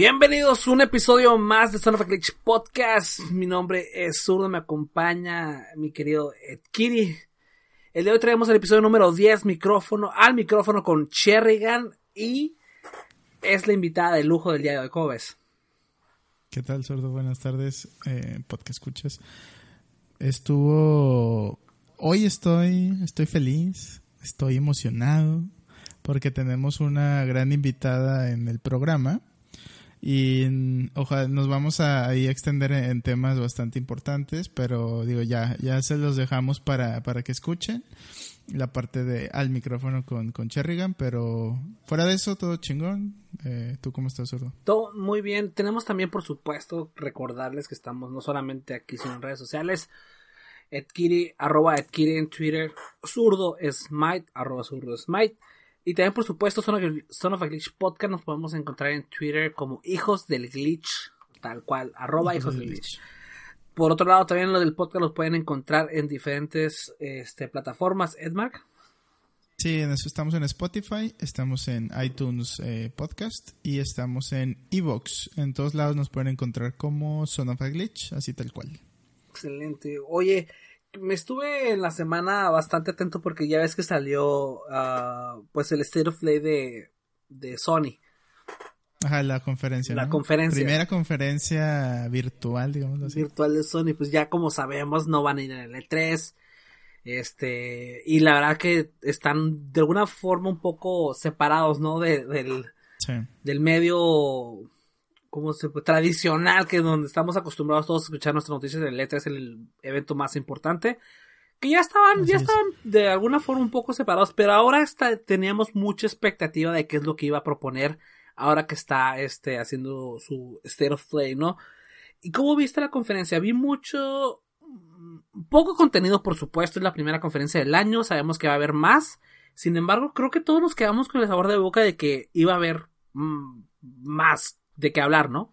Bienvenidos a un episodio más de Son of a Glitch Podcast. Mi nombre es Zurdo, me acompaña mi querido Ed Kitty. El de hoy traemos el episodio número 10, micrófono, al micrófono con Cherrigan y es la invitada de lujo del día de hoy. ¿Qué tal, Zurdo? Buenas tardes, eh, podcast escuchas. Estuvo... Hoy estoy, estoy feliz, estoy emocionado porque tenemos una gran invitada en el programa y ojalá nos vamos a, extender en, temas bastante importantes, pero digo, ya, ya se los dejamos para, para que escuchen la parte de al micrófono con, con Cherrigan, pero fuera de eso, todo chingón. Eh, ¿Tú cómo estás, Zurdo? Todo muy bien. Tenemos también, por supuesto, recordarles que estamos no solamente aquí, sino en redes sociales. Edkiri, arroba Edkiri en Twitter, zurdo smite, arroba zurdo smite. Y también, por supuesto, Son of, a Glitch Podcast nos podemos encontrar en Twitter como Hijos del Glitch, tal cual, arroba Hijos, del Glitch. Por otro lado, también lo del podcast los pueden encontrar en diferentes este, plataformas. Edmark. Sí, en eso estamos en Spotify, estamos en iTunes eh, Podcast y estamos en Evox. En todos lados nos pueden encontrar como Son of a Glitch, así tal cual. Excelente. Oye, me estuve en la semana bastante atento porque ya ves que salió uh, pues el State of Play de, de Sony. Ajá, la conferencia. La conferencia. Primera conferencia virtual, digamos así. Virtual de Sony, pues ya como sabemos no van a ir en el E3. Este, y la verdad que están de alguna forma un poco separados, ¿no? De, del, del medio como se, tradicional, que donde estamos acostumbrados todos a escuchar nuestras noticias de letra es el evento más importante. Que ya estaban, ya estaban de alguna forma un poco separados, pero ahora está, teníamos mucha expectativa de qué es lo que iba a proponer ahora que está este, haciendo su State of Play, ¿no? ¿Y cómo viste la conferencia? Vi mucho, poco contenido, por supuesto, es la primera conferencia del año, sabemos que va a haber más. Sin embargo, creo que todos nos quedamos con el sabor de boca de que iba a haber mm, más de qué hablar, ¿no?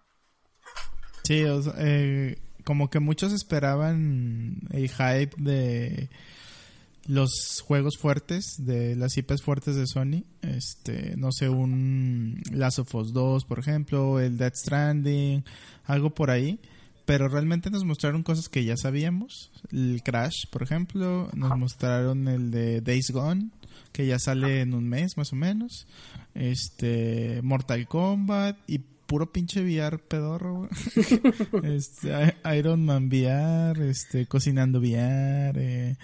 Sí, eh, como que muchos esperaban el hype de los juegos fuertes, de las IPs fuertes de Sony. Este, no sé, un Last of Us 2, por ejemplo, el Dead Stranding, algo por ahí. Pero realmente nos mostraron cosas que ya sabíamos. El Crash, por ejemplo. Nos mostraron el de Days Gone, que ya sale en un mes más o menos. Este, Mortal Kombat y puro pinche VR pedorro, este, Iron Man VR, este, cocinando VR, eh,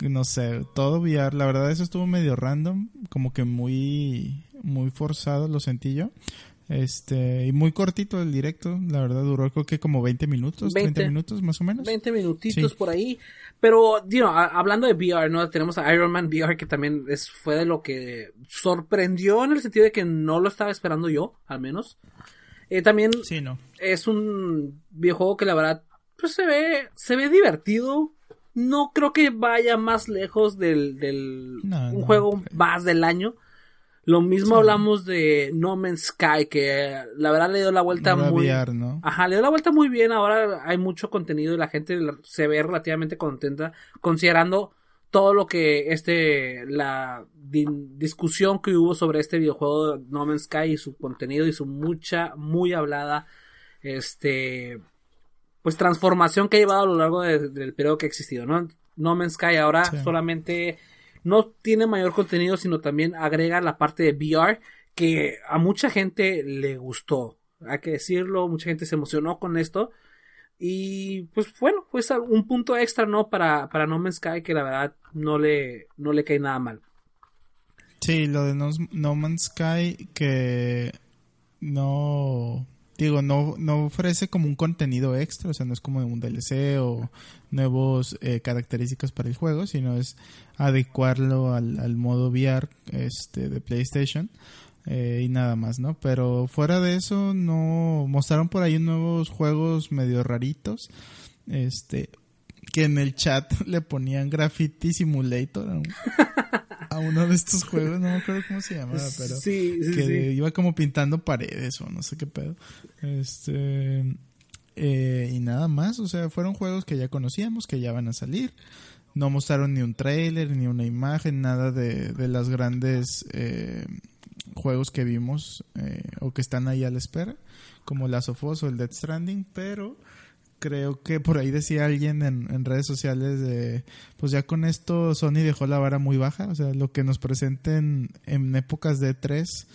no sé, todo VR. La verdad eso estuvo medio random, como que muy, muy forzado lo sentí yo. Este, y muy cortito el directo, la verdad duró creo que como 20 minutos, 30 minutos más o menos. 20 minutitos por ahí. Pero, digo, hablando de VR, ¿no? Tenemos a Iron Man VR que también es, fue de lo que sorprendió en el sentido de que no lo estaba esperando yo, al menos. Eh, también sí, no. es un videojuego que la verdad pues se ve se ve divertido. No creo que vaya más lejos del, del un juego más del año. Lo mismo hablamos de No Man's Sky, que la verdad le dio la vuelta muy... ¿no? Ajá, le dio la vuelta muy bien. Ahora hay mucho contenido y la gente se ve relativamente contenta, considerando todo lo que este, la discusión que hubo sobre este videojuego No Man's Sky y su contenido y su mucha, muy hablada, este, pues transformación que ha llevado a lo largo del periodo que ha existido, ¿no? No Man's Sky ahora solamente no tiene mayor contenido, sino también agrega la parte de VR que a mucha gente le gustó. Hay que decirlo, mucha gente se emocionó con esto. Y pues bueno, pues un punto extra, ¿no? Para, para No Man's Sky que la verdad no le, no le cae nada mal. Sí, lo de No, Man's Sky que no digo, no, no ofrece como un contenido extra, o sea, no es como un DLC o nuevos eh, características para el juego, sino es adecuarlo al, al modo VR este, de PlayStation. Eh, y nada más, ¿no? Pero fuera de eso, no mostraron por ahí nuevos juegos medio raritos. Este, que en el chat le ponían Graffiti Simulator a, uno de estos juegos, no me acuerdo cómo se llamaba, pero que iba como pintando paredes o no sé qué pedo. Este, eh, y nada más, o sea, fueron juegos que ya conocíamos, que ya van a salir. No mostraron ni un trailer, ni una imagen, nada de, de las grandes eh, juegos que vimos eh, o que están ahí a la espera, como Last of Us o el Dead Stranding, pero creo que por ahí decía alguien en, redes sociales de, pues ya con esto Sony dejó la vara muy baja, o sea, lo que nos presenten en épocas de 3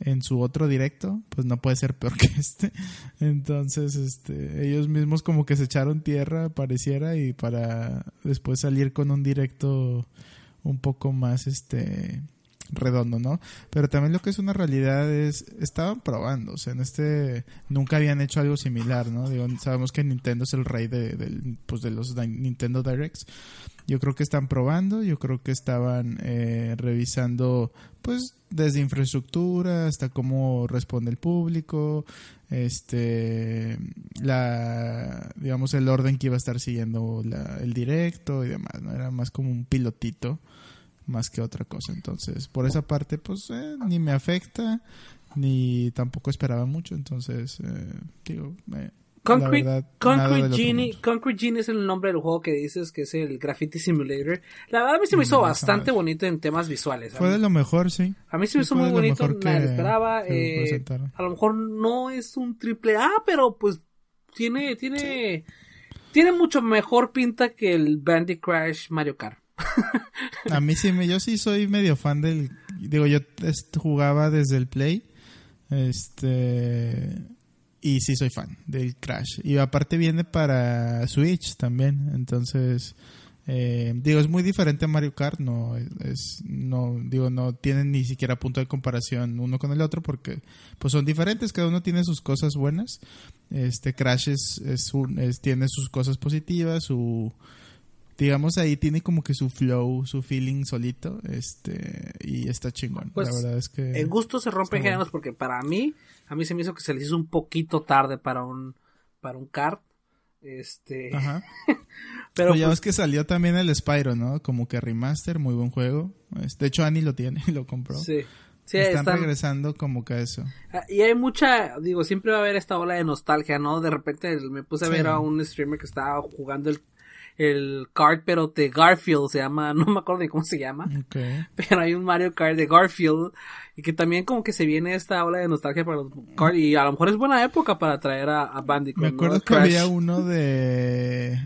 en su otro directo, pues no puede ser peor que este. Entonces, este, ellos mismos como que se echaron tierra, pareciera, y para después salir con un directo un poco más, este, redondo, ¿no? Pero también lo que es una realidad es, estaban probando, o sea, en este nunca habían hecho algo similar, ¿no? Digo, sabemos que Nintendo es el rey de, pues de los Nintendo Directs. Yo creo que están probando, yo creo que estaban eh, revisando, pues, desde infraestructura hasta cómo responde el público, este, la, digamos, el orden que iba a estar siguiendo el directo y demás, ¿no? Era más como un pilotito más que otra cosa. Entonces, por esa parte, pues eh, ni me afecta, ni tampoco esperaba mucho. Entonces, eh, digo, Concrete, Concrete, Genie, Concrete Genie es el nombre del juego que dices que es el Graffiti Simulator. La verdad a mí se me hizo bastante bonito en temas visuales. Fue de lo mejor, sí. A mí se me hizo muy bonito, nadie esperaba. Eh, a lo mejor no es un triple A, pero pues tiene, tiene, tiene mucho mejor pinta que el Bandy Crash Mario Kart. A mí sí, yo sí soy medio fan del, digo, yo jugaba desde el Play, este, y sí soy fan del Crash. Y aparte viene para Switch también, entonces, eh, digo, es muy diferente a Mario Kart, no es, no, digo, no tienen ni siquiera punto de comparación uno con el otro porque, pues son diferentes, cada uno tiene sus cosas buenas. Este Crash es, es tiene sus cosas positivas, su digamos ahí tiene como que su flow, su feeling solito, este, y está chingón. Pues, la verdad es que en gusto se rompen géneros porque para mí, a mí se me hizo que se les hizo un poquito tarde para un para un kart. Este, Ajá. pero ya pues ves que salió también el Spyro, ¿no? Como que remaster, muy buen juego. De hecho Annie lo tiene y lo compró. Sí. Sí, están, regresando como que a eso. Ah, y hay mucha, digo, siempre va a haber esta ola de nostalgia, ¿no? De repente me puse a ver a un streamer que estaba jugando el el Kart, pero de Garfield se llama, no me acuerdo de cómo se llama. Pero hay un Mario Kart de Garfield y que también como que se viene esta ola de nostalgia para los Kart y a lo mejor es buena época para traer a, a Bandicoot. Me acuerdo que había uno de,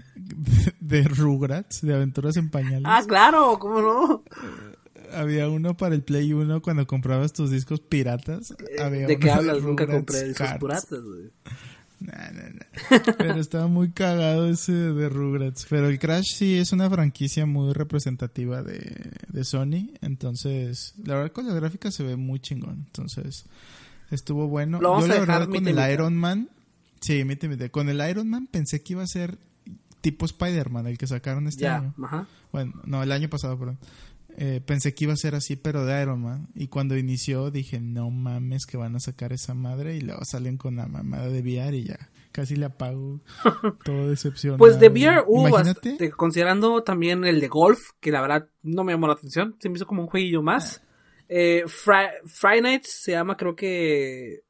de, Rugrats, de Aventuras en Pañales. Ah, claro, ¿cómo no? había uno para el Play 1 cuando comprabas tus discos piratas. Eh, ¿De qué hablas? Nunca compré discos piratas, güey. Pero estaba muy cagado ese de Rugrats. Pero el Crash sí es una franquicia muy representativa de, de Sony. Entonces, la verdad con la gráfica se ve muy chingón. Entonces, estuvo bueno. Yo la verdad con el Iron Man. Sí, mite, Con el Iron Man pensé que iba a ser tipo Spider-Man, el que sacaron este año. Bueno, no, el año pasado, perdón. Eh, pensé que iba a ser así, pero de Iron Man. Y cuando inició dije, no mames que van a sacar esa madre. Y luego salen con la mamada de VR y ya. Casi le apago. todo decepcionado. Pues de VR hubo considerando también el de golf, que la verdad no me llamó la atención. Se me hizo como un jueguillo más. Eh, Friday Nights se llama creo que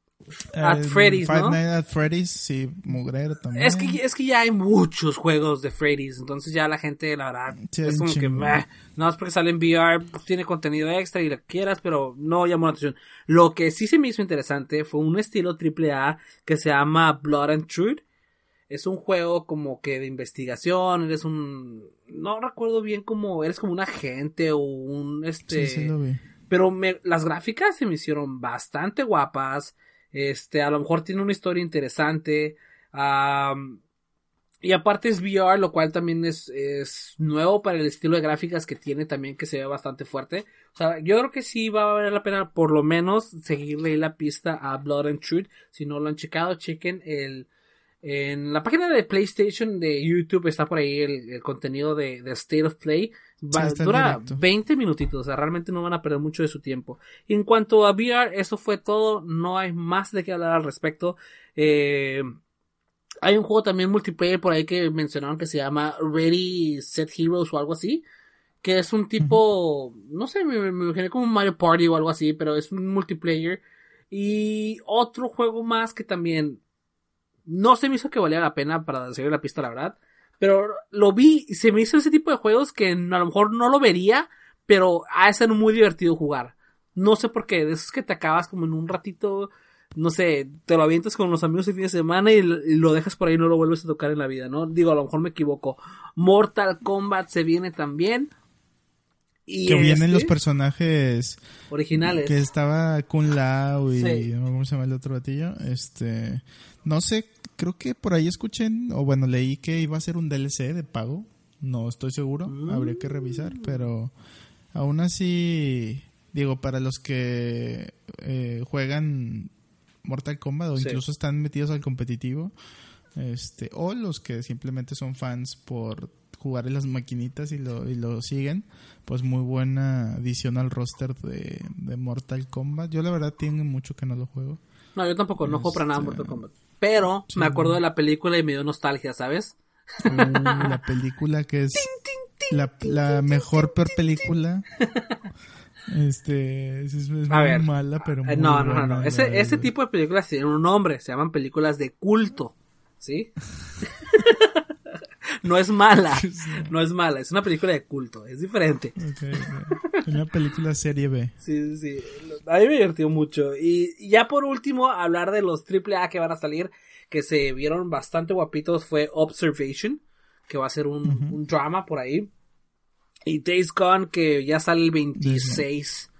At Freddy's, ¿no? at Freddy's, sí, mugrero también. Es que, es que ya hay muchos juegos de Freddy's, entonces ya la gente, la verdad, es como que, no es porque sale en VR, pues, tiene contenido extra y lo quieras, pero no llamó la atención. Lo que sí se me hizo interesante fue un estilo AAA que se llama Blood and Truth. Es un juego como que de investigación, eres un, no recuerdo bien cómo, eres como un agente o un, este, sí, sí lo vi. pero las gráficas se me hicieron bastante guapas este, a lo mejor tiene una historia interesante. y aparte es VR, lo cual también es, es, nuevo para el estilo de gráficas que tiene también, que se ve bastante fuerte. O sea, yo creo que sí va a valer la pena por lo menos seguirle la pista a Blood and Truth. Si no lo han checado, chequen el, en la página de PlayStation de YouTube está por ahí el, contenido de, de, State of Play. Va, dura 20 minutitos, o sea, realmente no van a perder mucho de su tiempo. en cuanto a VR, eso fue todo, no hay más de qué hablar al respecto. Eh, hay un juego también multiplayer por ahí que mencionaron que se llama Ready Set Heroes o algo así. Que es un tipo, no sé, me, me imaginé como un Mario Party o algo así, pero es un multiplayer. Y otro juego más que también no se me hizo que valía la pena para seguir la pista, la verdad. Pero lo vi y se me hizo ese tipo de juegos que a lo mejor no lo vería, pero ha de ser muy divertido jugar. No sé por qué, de esos que te acabas como en un ratito, no sé, te lo avientas con los amigos el fin de semana y, lo dejas por ahí y no lo vuelves a tocar en la vida, ¿no? Digo, a lo mejor me equivoco. Mortal Kombat se viene también. Y que vienen los este personajes originales. Que estaba Kun Lao y ¿cómo se llama el otro batillo? Este, no sé, creo que por ahí escuché o bueno, leí que iba a ser un DLC de pago. No estoy seguro, habría que revisar, pero aún así digo, para los que eh, juegan Mortal Kombat o incluso están metidos al competitivo, este, o los que simplemente son fans por jugar en las maquinitas y lo, y lo siguen, pues muy buena adición al roster de, Mortal Kombat. Yo la verdad tengo mucho que no lo juego. No, yo tampoco, no juego para nada Mortal este, Kombat. Pero me acuerdo de la película y me dio nostalgia, ¿sabes? Uh, la película que es la, la mejor peor película. Este, es, muy mala, pero muy No, no, no, no. Ese, ese tipo de películas tienen un nombre, se llaman películas de culto. ¿Sí? no es mala, no es mala, es una película de culto, es diferente. Una película serie B. Sí, sí, sí. A mí me divirtió mucho. Y ya por último, hablar de los AAA que van a salir, que se vieron bastante guapitos, fue Observation, que va a ser un, un drama por ahí. Y Days Gone, que ya sale el 26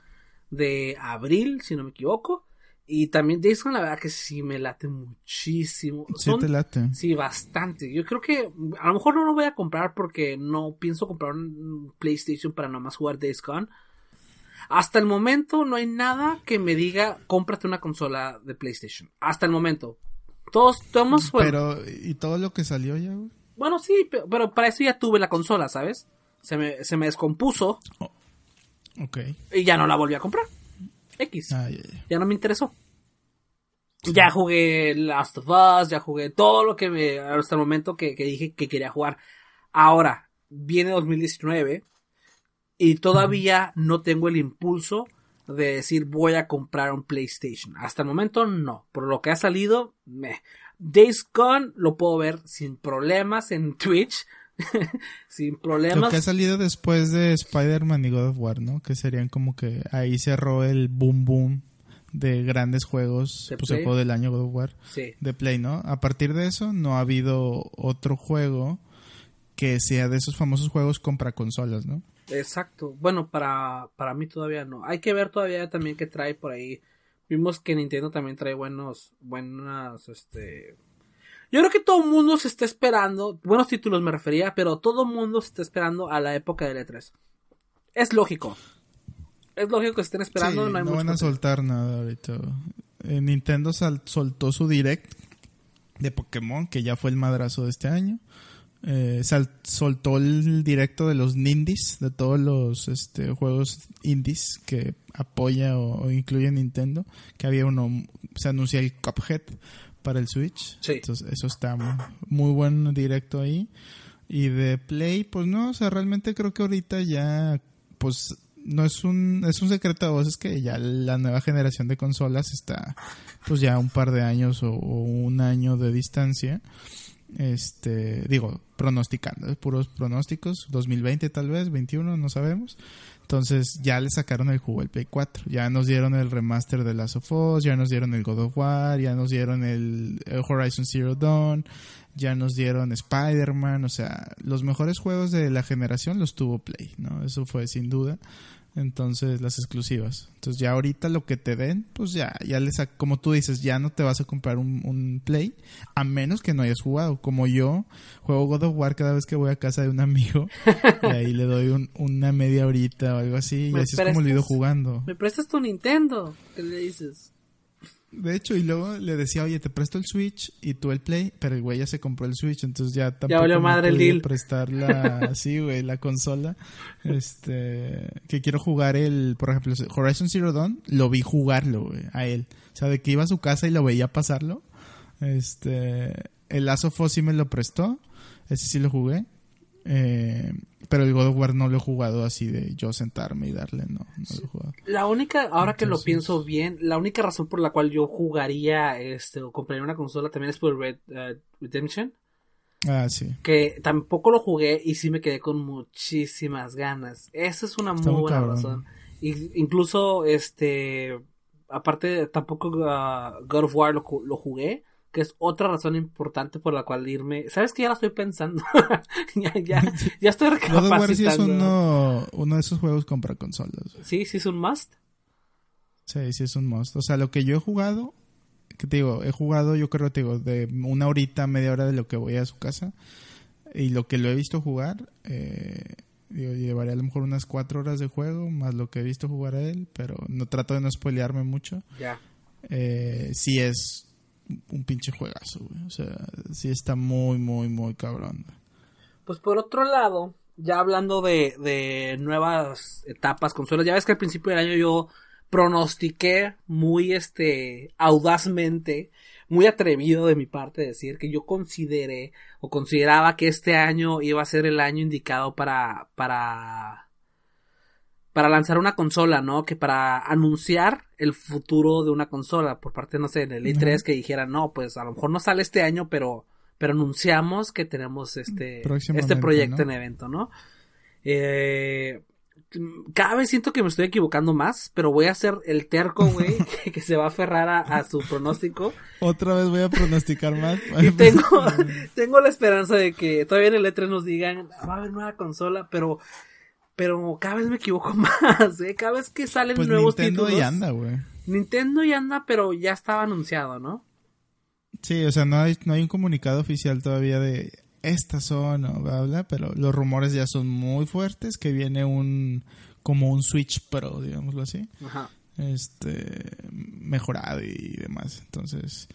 de abril, si no me equivoco. Y también Days Gone, la verdad que sí me late muchísimo. Sí, te late. Sí, bastante. Yo creo que a lo mejor no lo voy a comprar porque no pienso comprar un PlayStation para nomás jugar Days Gone. Hasta el momento no hay nada que me diga cómprate una consola de PlayStation. Hasta el momento. Todos, todos, Pero, ¿y todo lo que salió ya, Bueno, sí, pero para eso ya tuve la consola, ¿sabes? se me, se me descompuso. Oh, ok. Y ya no la volví a comprar. X. ya, no me interesó. Ya jugué Last of Us, ya jugué todo lo que me, hasta el momento que, dije que quería jugar. Ahora, viene 2019 y todavía no tengo el impulso de decir voy a comprar un PlayStation. Hasta el momento no. Por lo que ha salido, me. Days Gone lo puedo ver sin problemas en Twitch. sin problemas. Lo que ha salido después de Spider-Man y God of War, ¿no? Que serían como que ahí cerró el boom boom de grandes juegos, pues el juego del año God of War de Play, ¿no? A partir de eso no ha habido otro juego que sea de esos famosos juegos compra consolas, ¿no? Exacto. Bueno, para, para mí todavía no. Hay que ver todavía también que trae por ahí. Vimos que Nintendo también trae buenos, buenas, este, yo creo que todo el mundo se está esperando, buenos títulos me refería, pero todo el mundo se está esperando a la época del E3. Es lógico. Es lógico que estén esperando, no, van a soltar nada ahorita. Eh, Nintendo soltó su direct de Pokémon, que ya fue el madrazo de este año. Eh, soltó el directo de los Nindies, de todos los este, juegos indies que apoya o, o, incluye Nintendo. Que había uno, se anunció el Cuphead, para el Switch. Entonces, eso está muy, buen directo ahí. Y de Play, pues no, o sea, realmente creo que ahorita ya, pues no es un, es un secreto de voces que ya la nueva generación de consolas está, pues ya un par de años o, un año de distancia. Este, digo, pronosticando, puros pronósticos, 2020 tal vez, 21, no sabemos. Entonces ya le sacaron el juego al Play 4. Ya nos dieron el remaster de Last of Us, ya nos dieron el God of War, ya nos dieron el, Horizon Zero Dawn, ya nos dieron Spider-Man. O sea, los mejores juegos de la generación los tuvo Play, ¿no? Eso fue sin duda. Entonces, las exclusivas. Entonces, ya ahorita lo que te den, pues ya, ya les, como tú dices, ya no te vas a comprar un, Play, a menos que no hayas jugado. Como yo, juego God of War cada vez que voy a casa de un amigo, y ahí le doy una media horita o algo así, y así es como lo he ido jugando. ¿Me prestas tu Nintendo? ¿Qué le dices? De hecho, y luego le decía, oye, te presto el Switch y tú el Play, pero el güey ya se compró el Switch, entonces ya tampoco ya madre el deal. prestar la, así, güey, la consola. Este, que quiero jugar el, por ejemplo, Horizon Zero Dawn, lo vi jugarlo, güey, a él. O sea, de que iba a su casa y lo veía pasarlo. Este, el Lazo of sí me lo prestó, ese sí lo jugué. Eh, pero el God of War no lo he jugado así de yo sentarme y darle, no, no lo he jugado. La única, ahora que lo pienso bien, la única razón por la cual yo jugaría este o compraría una consola también es por Red uh, Redemption. Ah, sí. Que tampoco lo jugué y sí me quedé con muchísimas ganas. Esa es una muy buena razón. incluso, este, aparte, tampoco uh, God of War lo, lo, jugué, que es otra razón importante por la cual irme. ¿Sabes que ya la estoy pensando? ya, ya, ya estoy recapacitando. God of War sí es uno, uno de esos juegos compra consolas. Sí, sí es un must. Sí, sí es un must. O sea, lo que yo he jugado, que te digo, he jugado yo creo, te digo, de una horita, media hora de lo que voy a su casa. Y lo que lo he visto jugar, eh, Digo, llevaré a lo mejor unas cuatro horas de juego, más lo que he visto jugar a él, pero no trato de no spoilearme mucho. Ya. Eh, sí es un pinche juegazo, güey. O sea, sí está muy, muy, muy cabrón. Pues por otro lado, ya hablando de, de nuevas etapas, consolas, ya ves que al principio del año yo pronostiqué muy, este, audazmente muy atrevido de mi parte decir que yo consideré o consideraba que este año iba a ser el año indicado para para para lanzar una consola, ¿no? Que para anunciar el futuro de una consola por parte, no sé, del E3 que dijera, no, pues a lo mejor no sale este año, pero pero anunciamos que tenemos este este proyecto en evento, ¿no? Eh, cada vez siento que me estoy equivocando más, pero voy a ser el terco, güey, que, se va a aferrar a, su pronóstico. Otra vez voy a pronosticar más. y tengo, tengo la esperanza de que todavía en el E3 nos digan, va a haber nueva consola, pero, pero cada vez me equivoco más, ¿eh? Cada vez que salen pues nuevos Nintendo títulos. Nintendo y anda, güey. Nintendo y anda, pero ya estaba anunciado, ¿no? Sí, o sea, no hay, no hay un comunicado oficial todavía de estas son, o bla, bla, pero los rumores ya son muy fuertes que viene un como un Switch Pro, digámoslo así. Ajá. Este mejorado y demás. Entonces,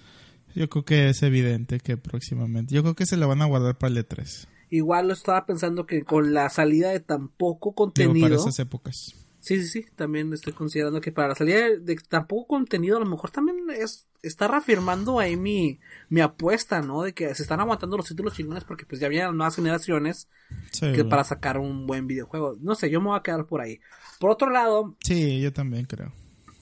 yo creo que es evidente que próximamente, yo creo que se lo van a guardar para el E3. Igual lo estaba pensando que con la salida de tan poco contenido. para esas épocas. Sí, sí, sí. También estoy considerando que para la salida de, tan poco contenido, a lo mejor también es está reafirmando ahí mi, mi apuesta, ¿no? De que se están aguantando los títulos chingones porque pues ya vienen nuevas generaciones que para sacar un buen videojuego. No sé, yo me voy a quedar por ahí. Por otro lado. Sí, yo también creo.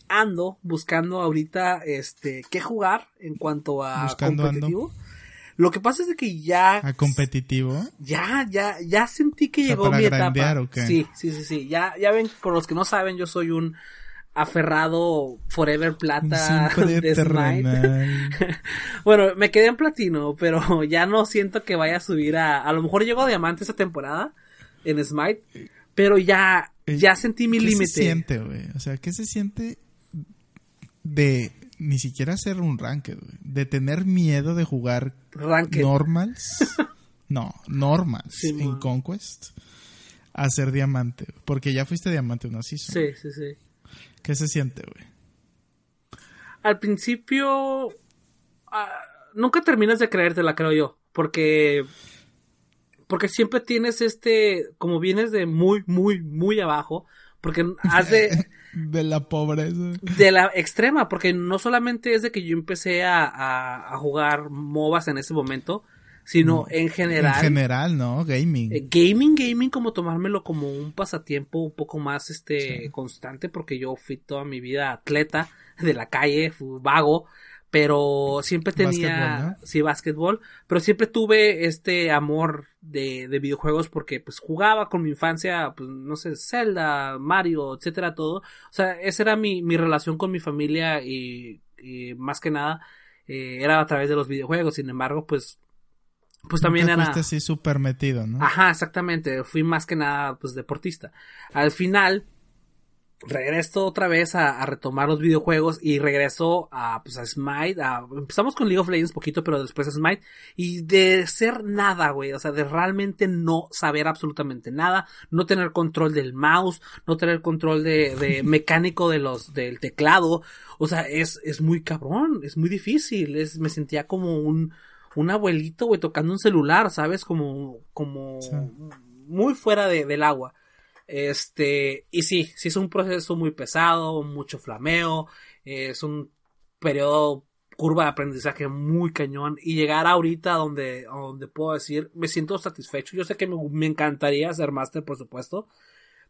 Ando buscando ahorita, este, qué jugar en cuanto a buscando competitivo. Lo que pasa es de que ya. ¿A competitivo? Ya, ya, ya sentí que llegó mi etapa. Sí, sí, sí, sí. Ya, ya ven, por los que no saben, yo soy un aferrado Forever Plata de Smite. bueno, me quedé en platino, pero ya no siento que vaya a subir a. A lo mejor llego a diamante esta temporada en Smite, pero ya, eh, ya sentí mi límite. ¿Qué se siente, güey? O sea, ¿qué se siente de ni siquiera hacer un ranked, De tener miedo de jugar normals. no, normals en Conquest. A ser diamante. Porque ya fuiste diamante una season. Sí, sí, sí. ¿Qué se siente, güey? Al principio. Ah, nunca terminas de creértela, creo yo. Porque. Porque siempre tienes este. Como vienes de muy, muy, muy abajo. Porque has de. De la pobreza. De la extrema, porque no solamente es de que yo empecé a, a, jugar MOBAs en ese momento, sino en general. En general, ¿no? Gaming. Eh, gaming, gaming, como tomármelo como un pasatiempo un poco más este constante, porque yo fui toda mi vida atleta de la calle, vago, pero siempre tenía, sí, básquetbol, pero siempre tuve este amor de, de, videojuegos porque pues jugaba con mi infancia, pues no sé, Zelda, Mario, etcétera, todo. O sea, esa era mi, mi relación con mi familia y, y más que nada eh, era a través de los videojuegos. Sin embargo, pues pues también era así súper metido, ¿no? Ajá, exactamente, fui más que nada pues deportista. Al final regreso otra vez a, retomar los videojuegos y regreso a, pues, a Smite. empezamos con League of Legends poquito, pero después a Smite. Y de ser nada, güey. O sea, de realmente no saber absolutamente nada. No tener control del mouse. No tener control de, de mecánico de los, del teclado. O sea, es, es muy cabrón. Es muy difícil. Es, me sentía como un, un abuelito, güey, tocando un celular, ¿sabes? Como, como muy fuera de, del agua. Este, y sí, sí es un proceso muy pesado, mucho flameo, es un periodo curva de aprendizaje muy cañón y llegar ahorita donde, donde puedo decir, me siento satisfecho. Yo sé que me, encantaría ser máster, por supuesto,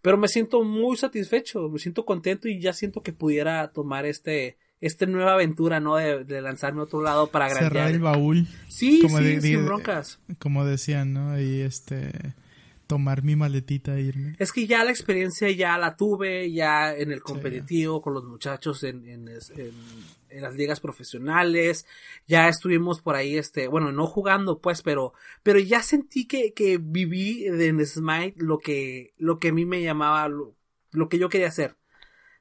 pero me siento muy satisfecho, me siento contento y ya siento que pudiera tomar este, esta nueva aventura, ¿no? De, lanzarme a otro lado para Cerrar el baúl. Sí, como sí, sin broncas. Como decían, ¿no? Y este tomar mi maletita e irme. Es que ya la experiencia ya la tuve, ya en el competitivo, con los muchachos en, en, en, las ligas profesionales, ya estuvimos por ahí, este, bueno, no jugando pues, pero, pero ya sentí que, que viví en Smite lo que, lo que a mí me llamaba, lo, lo que yo quería hacer.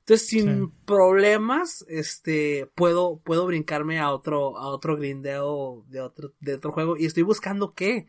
Entonces, sin problemas, este, puedo, puedo brincarme a otro, a otro grindeo de otro, de otro juego y estoy buscando qué.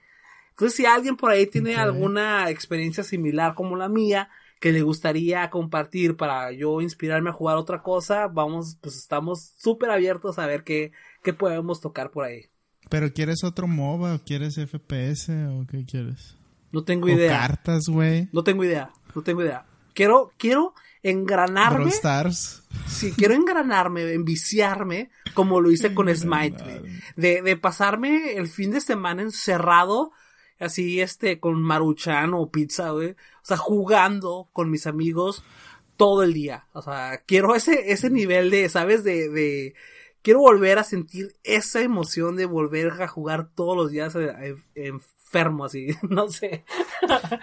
Entonces, si alguien por ahí tiene alguna experiencia similar como la mía, que le gustaría compartir para yo inspirarme a jugar otra cosa, vamos, pues estamos súper abiertos a ver qué, qué podemos tocar por ahí. ¿Pero quieres otro MOBA o quieres FPS o qué quieres? No tengo idea. cartas, güey. No tengo idea, no tengo idea. Quiero, quiero engranarme. Stars. Sí, quiero engranarme, enviciarme, como lo hice con Smite, De, de pasarme el fin de semana encerrado, así, este, con maruchan o pizza, güey. O sea, jugando con mis amigos todo el día. O sea, quiero ese, ese nivel de, ¿sabes? De, de, quiero volver a sentir esa emoción de volver a jugar todos los días eh, en, enfermo, así, no sé.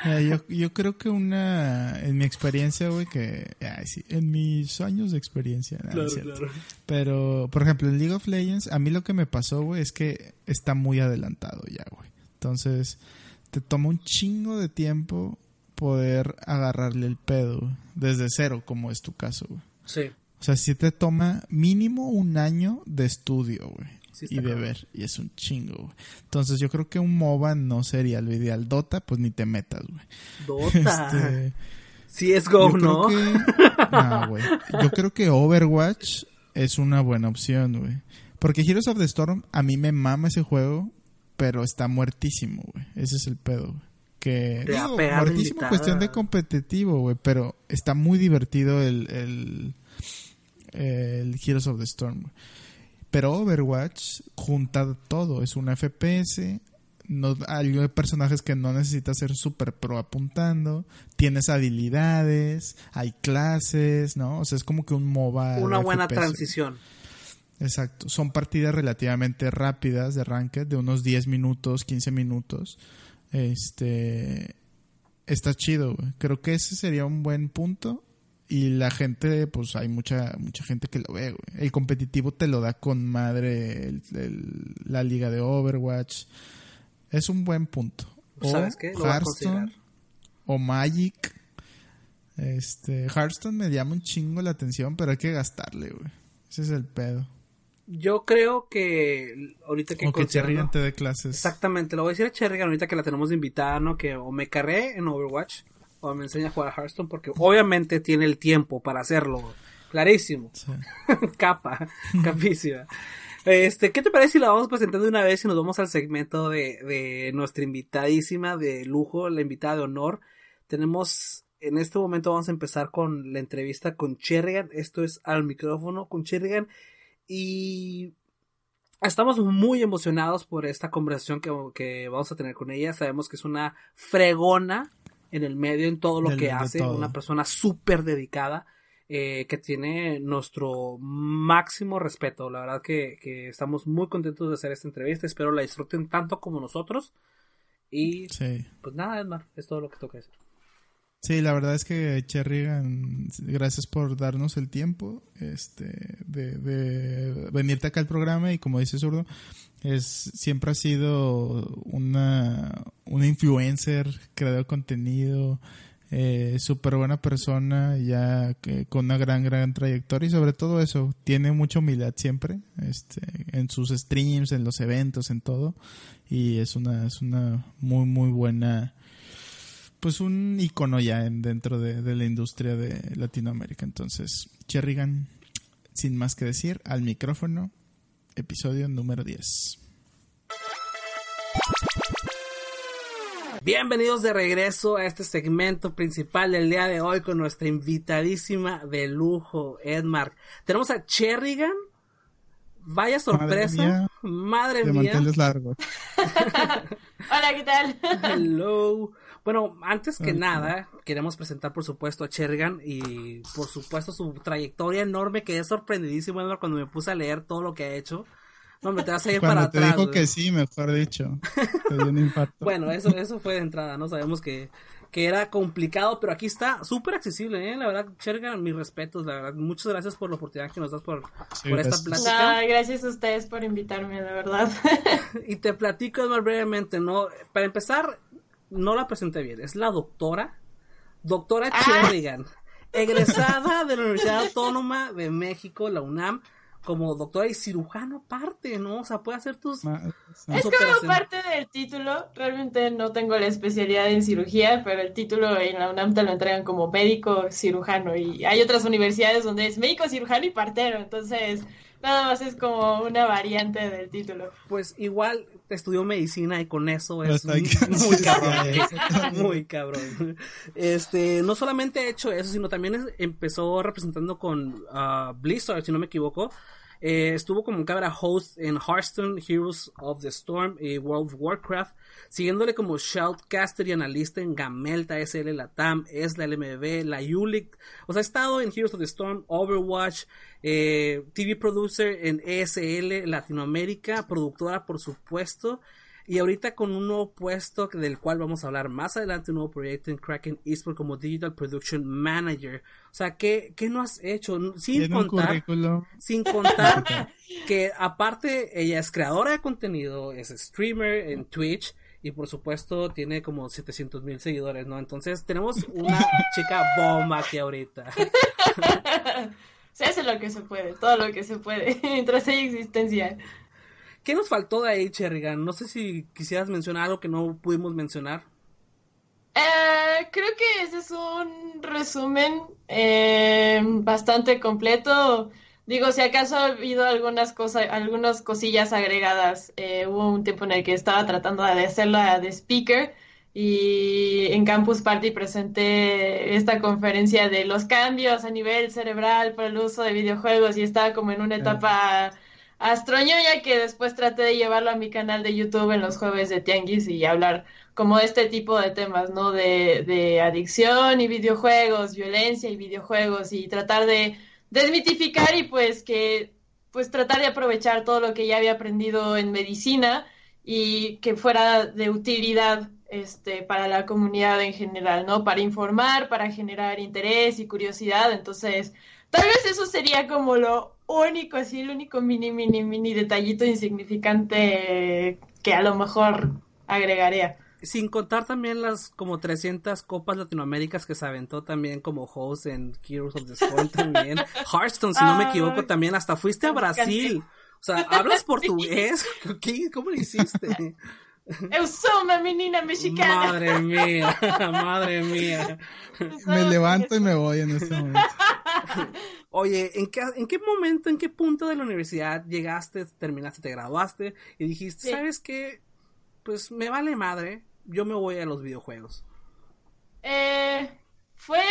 yo, yo, creo que una, en mi experiencia, güey, que, ay, sí, en mis años de experiencia, claro, claro. pero, por ejemplo, en League of Legends, a mí lo que me pasó, güey, es que está muy adelantado ya, güey. Entonces, te toma un chingo de tiempo poder agarrarle el pedo, desde cero, como es tu caso, güey. Sí. O sea, si te toma mínimo un año de estudio, güey y de ver. Y es un chingo, güey. Entonces yo creo que un MOBA no sería lo ideal. Dota, pues ni te metas, güey. Dota. Este, sí es Go, ¿no? no, güey. Yo creo que Overwatch es una buena opción, güey. Porque Heroes of the Storm, a mí me mama ese juego, pero está muertísimo, güey. Ese es el pedo, güey. Que, digo, muertísimo cuestión de competitivo, güey, pero está muy divertido el, el, el Heroes of the Storm, güey. Pero Overwatch junta todo, es un FPS, no, hay personajes que no necesitas ser super pro apuntando, tienes habilidades, hay clases, ¿no? O sea, es como que un MOBA. Una buena transición. Exacto, son partidas relativamente rápidas de ranked, de unos 10 minutos, 15 minutos. Este está chido, Creo que ese sería un buen punto y la gente, pues hay mucha mucha gente que lo ve, güey. El competitivo te lo da con madre la liga de Overwatch. Es un buen punto. O ¿Sabes qué? Hearthstone o Magic. Este, Hearthstone me llama un chingo la atención, pero hay que gastarle, güey. Ese es el pedo. Yo creo que ahorita que... O que Cherrigan te dé clases. Exactamente, lo voy a decir a Cherrigan ahorita que la tenemos de invitada, ¿no? Que o me carré en Overwatch o me enseña a jugar a Hearthstone porque obviamente tiene el tiempo para hacerlo. Clarísimo. Capa, capísima. Este, ¿qué te parece si la vamos presentando de una vez y nos vamos al segmento de, de nuestra invitadísima de lujo, la invitada de honor? Tenemos, en este momento vamos a empezar con la entrevista con Cherrigan. Esto es al micrófono con Cherrigan. Y estamos muy emocionados por esta conversación que, que, vamos a tener con ella. Sabemos que es una fregona en el medio, en todo lo que hace, una persona súper dedicada. Eh, que tiene nuestro máximo respeto. La verdad que, que, estamos muy contentos de hacer esta entrevista. Espero la disfruten tanto como nosotros. Y pues nada, Edmar, es todo lo que toca decir. Sí, la verdad es que Cherrigan, gracias por darnos el tiempo este, de, de venirte acá al programa y como dice Zurdo, es, siempre ha sido una, una influencer, creador de contenido, eh, súper buena persona, ya que, con una gran, gran trayectoria y sobre todo eso, tiene mucha humildad siempre, este, en sus streams, en los eventos, en todo, y es una, es una muy, muy buena, pues un icono ya en, dentro de, de la industria de Latinoamérica. Entonces, Cherrigan, sin más que decir, al micrófono episodio número 10. Bienvenidos de regreso a este segmento principal del día de hoy con nuestra invitadísima de lujo, Edmark. Tenemos a Cherrigan. Vaya sorpresa. Madre mía. Madre largos. Hola, ¿qué tal? Hello. Bueno, antes que nada, queremos presentar por supuesto a Cherrigan y por supuesto su trayectoria enorme, que es sorprendidísimo cuando me puse a leer todo lo que ha hecho. No, me te vas a ir para te dijo que sí, mejor dicho. bueno, eso, eso fue de entrada, ¿no? Sabemos que, que era complicado, pero aquí está súper accesible, ¿eh? La verdad, Cherga, mis respetos, la verdad. Muchas gracias por la oportunidad que nos das por, por esta plática. gracias a ustedes por invitarme, de verdad. y te platico más brevemente, ¿no? Para empezar, no la presenté bien, es la doctora, doctora ah. egresada de la Universidad Autónoma de México, la UNAM, como doctora y cirujano parte, ¿no? O sea, puede hacer tus... es como parte del título, realmente no tengo la especialidad en cirugía, pero el título en la UNAM te lo entregan como médico cirujano y hay otras universidades donde es médico cirujano y partero, entonces nada más es como una variante del título. Pues igual estudió medicina y con eso es muy, cabrón. muy cabrón. Este, no solamente ha hecho eso, sino también empezó representando con uh, Blizzard, si no me equivoco. Eh, estuvo como cámara host en Hearthstone, Heroes of the Storm y World of Warcraft, siguiéndole como shoutcaster y analista en Gamelta, SL Latam, ESLA, LMB, la ULIC. O sea, ha estado en Heroes of the Storm, Overwatch, eh, TV producer en ESL Latinoamérica, productora por supuesto, y ahorita con un nuevo puesto del cual vamos a hablar más adelante, un nuevo proyecto en Kraken Esports como Digital Production Manager. O sea, ¿qué, qué no has hecho? Sin contar, sin contar que aparte ella es creadora de contenido, es streamer en Twitch y por supuesto tiene como 700 mil seguidores, ¿no? Entonces tenemos una chica bomba aquí ahorita. Se hace lo que se puede, todo lo que se puede, mientras hay existencia. ¿Qué nos faltó de ahí, Cherrigan? No sé si quisieras mencionar algo que no pudimos mencionar. Eh, creo que ese es un resumen eh, bastante completo. Digo, si acaso ha habido algunas cosas, algunas cosillas agregadas. Eh, hubo un tiempo en el que estaba tratando de hacerla de speaker y en Campus Party presenté esta conferencia de los cambios a nivel cerebral por el uso de videojuegos y estaba como en una etapa astroñoña que después traté de llevarlo a mi canal de YouTube en los jueves de Tianguis y hablar como de este tipo de temas, ¿no? De, de adicción y videojuegos, violencia y videojuegos y tratar de desmitificar y pues que pues tratar de aprovechar todo lo que ya había aprendido en medicina y que fuera de utilidad este, para la comunidad en general, ¿no? Para informar, para generar interés y curiosidad. Entonces, tal vez eso sería como lo único, así, el único mini, mini, mini detallito insignificante que a lo mejor agregaría. Sin contar también las como 300 copas latinoaméricas que se aventó también como host en Heroes of the Storm también. Hearthstone, si no me equivoco, también hasta fuiste a Brasil. O sea, ¿hablas portugués? ¿Qué? ¿Cómo lo hiciste? Eu sou una menina mexicana. Madre mía, madre mía. Me levanto y me voy en ese momento. Oye, ¿en qué, ¿en qué momento, en qué punto de la universidad llegaste, terminaste, te graduaste y dijiste, ¿sabes qué? Pues me vale madre, yo me voy a los videojuegos. Eh, fue,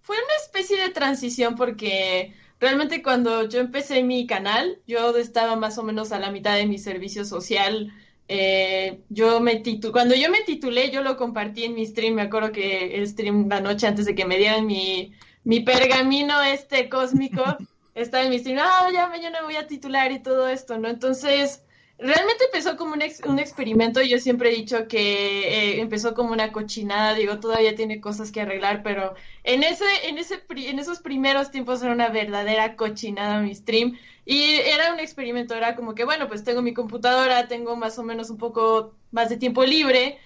fue una especie de transición porque realmente cuando yo empecé mi canal, yo estaba más o menos a la mitad de mi servicio social eh, yo me cuando yo me titulé, yo lo compartí en mi stream, me acuerdo que el stream la noche antes de que me dieran mi, mi pergamino este cósmico, estaba en mi stream, ah, ya mañana voy a titular y todo esto, ¿no? Entonces, realmente empezó como un, un experimento, yo siempre he dicho que eh, empezó como una cochinada, digo, todavía tiene cosas que arreglar, pero en, ese, en, ese, en esos primeros tiempos era una verdadera cochinada mi stream. Y era un experimento, era como que, bueno, pues tengo mi computadora, tengo más o menos un poco más de tiempo libre,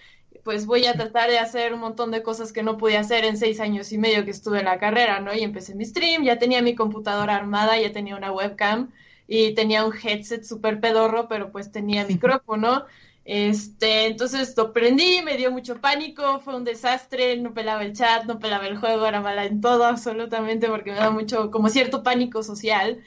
pues voy a tratar de hacer un montón de cosas que no pude hacer en seis años y medio que estuve en la carrera, ¿no? Y empecé mi stream, ya tenía mi computadora armada, ya tenía una webcam y tenía un headset súper pedorro, pero pues tenía micrófono. Este, entonces lo prendí, me dio mucho pánico, fue un desastre, no pelaba el chat, no pelaba el juego, era mala en todo absolutamente porque me da mucho, como cierto pánico social.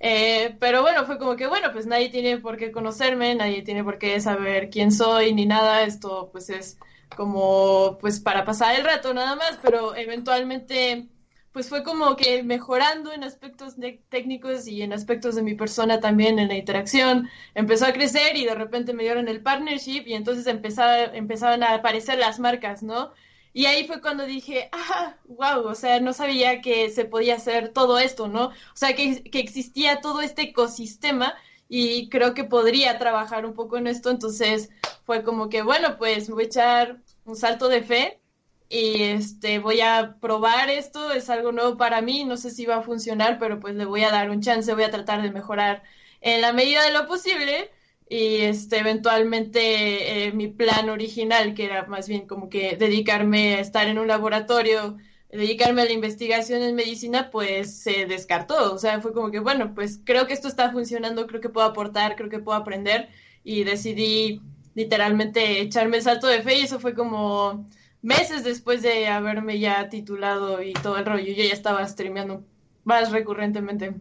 Eh, pero bueno, fue como que, bueno, pues nadie tiene por qué conocerme, nadie tiene por qué saber quién soy ni nada, esto pues es como pues para pasar el rato nada más, pero eventualmente pues fue como que mejorando en aspectos técnicos y en aspectos de mi persona también en la interacción, empezó a crecer y de repente me dieron el partnership y entonces empezaban a aparecer las marcas, ¿no? Y ahí fue cuando dije, ah, wow, o sea, no sabía que se podía hacer todo esto, ¿no? O sea, que, que existía todo este ecosistema y creo que podría trabajar un poco en esto, entonces fue como que, bueno, pues voy a echar un salto de fe y este voy a probar esto, es algo nuevo para mí, no sé si va a funcionar, pero pues le voy a dar un chance, voy a tratar de mejorar en la medida de lo posible y este eventualmente eh, mi plan original que era más bien como que dedicarme a estar en un laboratorio dedicarme a la investigación en medicina pues se descartó. O sea fue como que bueno pues creo que esto está funcionando creo que puedo aportar creo que puedo aprender y decidí literalmente echarme el salto de fe y eso fue como meses después de haberme ya titulado y todo el rollo. Yo ya estaba streameando más recurrentemente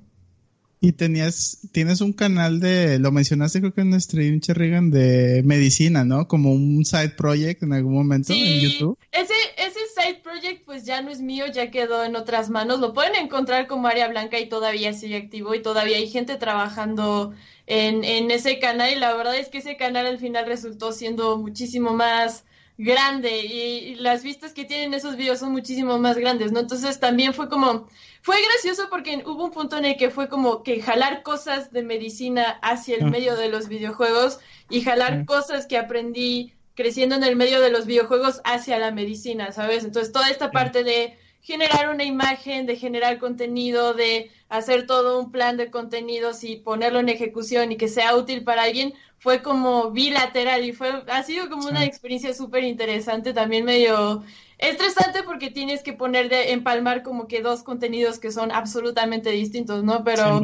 y tenías, tienes un canal de, lo mencionaste creo que en stream, Cherrigan, de medicina, ¿no? Como un side project en algún momento en YouTube. Ese, ese side project pues ya no es mío, ya quedó en otras manos. Lo pueden encontrar como área blanca y todavía sigue activo y todavía hay gente trabajando en, en ese canal y la verdad es que ese canal al final resultó siendo muchísimo más grande y, las vistas que tienen esos videos son muchísimo más grandes, ¿no? Entonces también fue como, fue gracioso porque hubo un punto en el que fue como que jalar cosas de medicina hacia el ah. medio de los videojuegos y jalar cosas que aprendí creciendo en el medio de los videojuegos hacia la medicina, ¿sabes? Entonces toda esta parte de generar una imagen, de generar contenido, de hacer todo un plan de contenidos y ponerlo en ejecución y que sea útil para alguien, fue como bilateral y fue, ha sido como una experiencia súper interesante, también medio estresante porque tienes que poner de empalmar como que dos contenidos que son absolutamente distintos, ¿no? Pero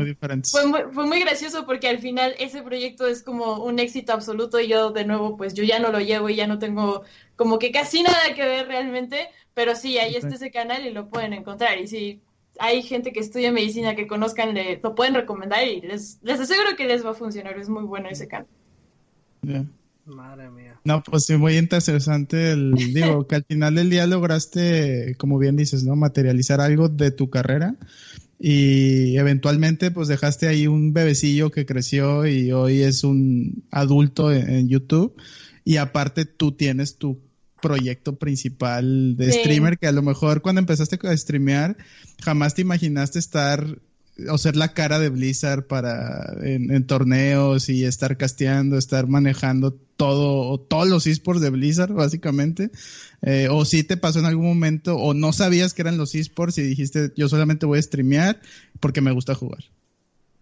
Fue, muy, fue muy gracioso porque al final ese proyecto es como un éxito absoluto y yo de nuevo pues yo ya no lo llevo y ya no tengo como que casi nada que ver realmente, pero sí, ahí está ese canal y lo pueden encontrar. Y si hay gente que estudia medicina que conozcan, le, lo pueden recomendar y les, les aseguro que les va a funcionar. Es muy bueno ese canal. Madre mía. No, pues sí, muy interesante. El, digo, que al final del día lograste, como bien dices, ¿no? Materializar algo de tu carrera y eventualmente pues dejaste ahí un bebecillo que creció y hoy es un adulto en YouTube y aparte tú tienes tu proyecto principal de streamer que a lo mejor cuando empezaste a streamear jamás te imaginaste estar o ser la cara de Blizzard para en, torneos y estar casteando, estar manejando todo o todos los esports de Blizzard básicamente eh, o si te pasó en algún momento o no sabías que eran los esports y dijiste yo solamente voy a streamear porque me gusta jugar.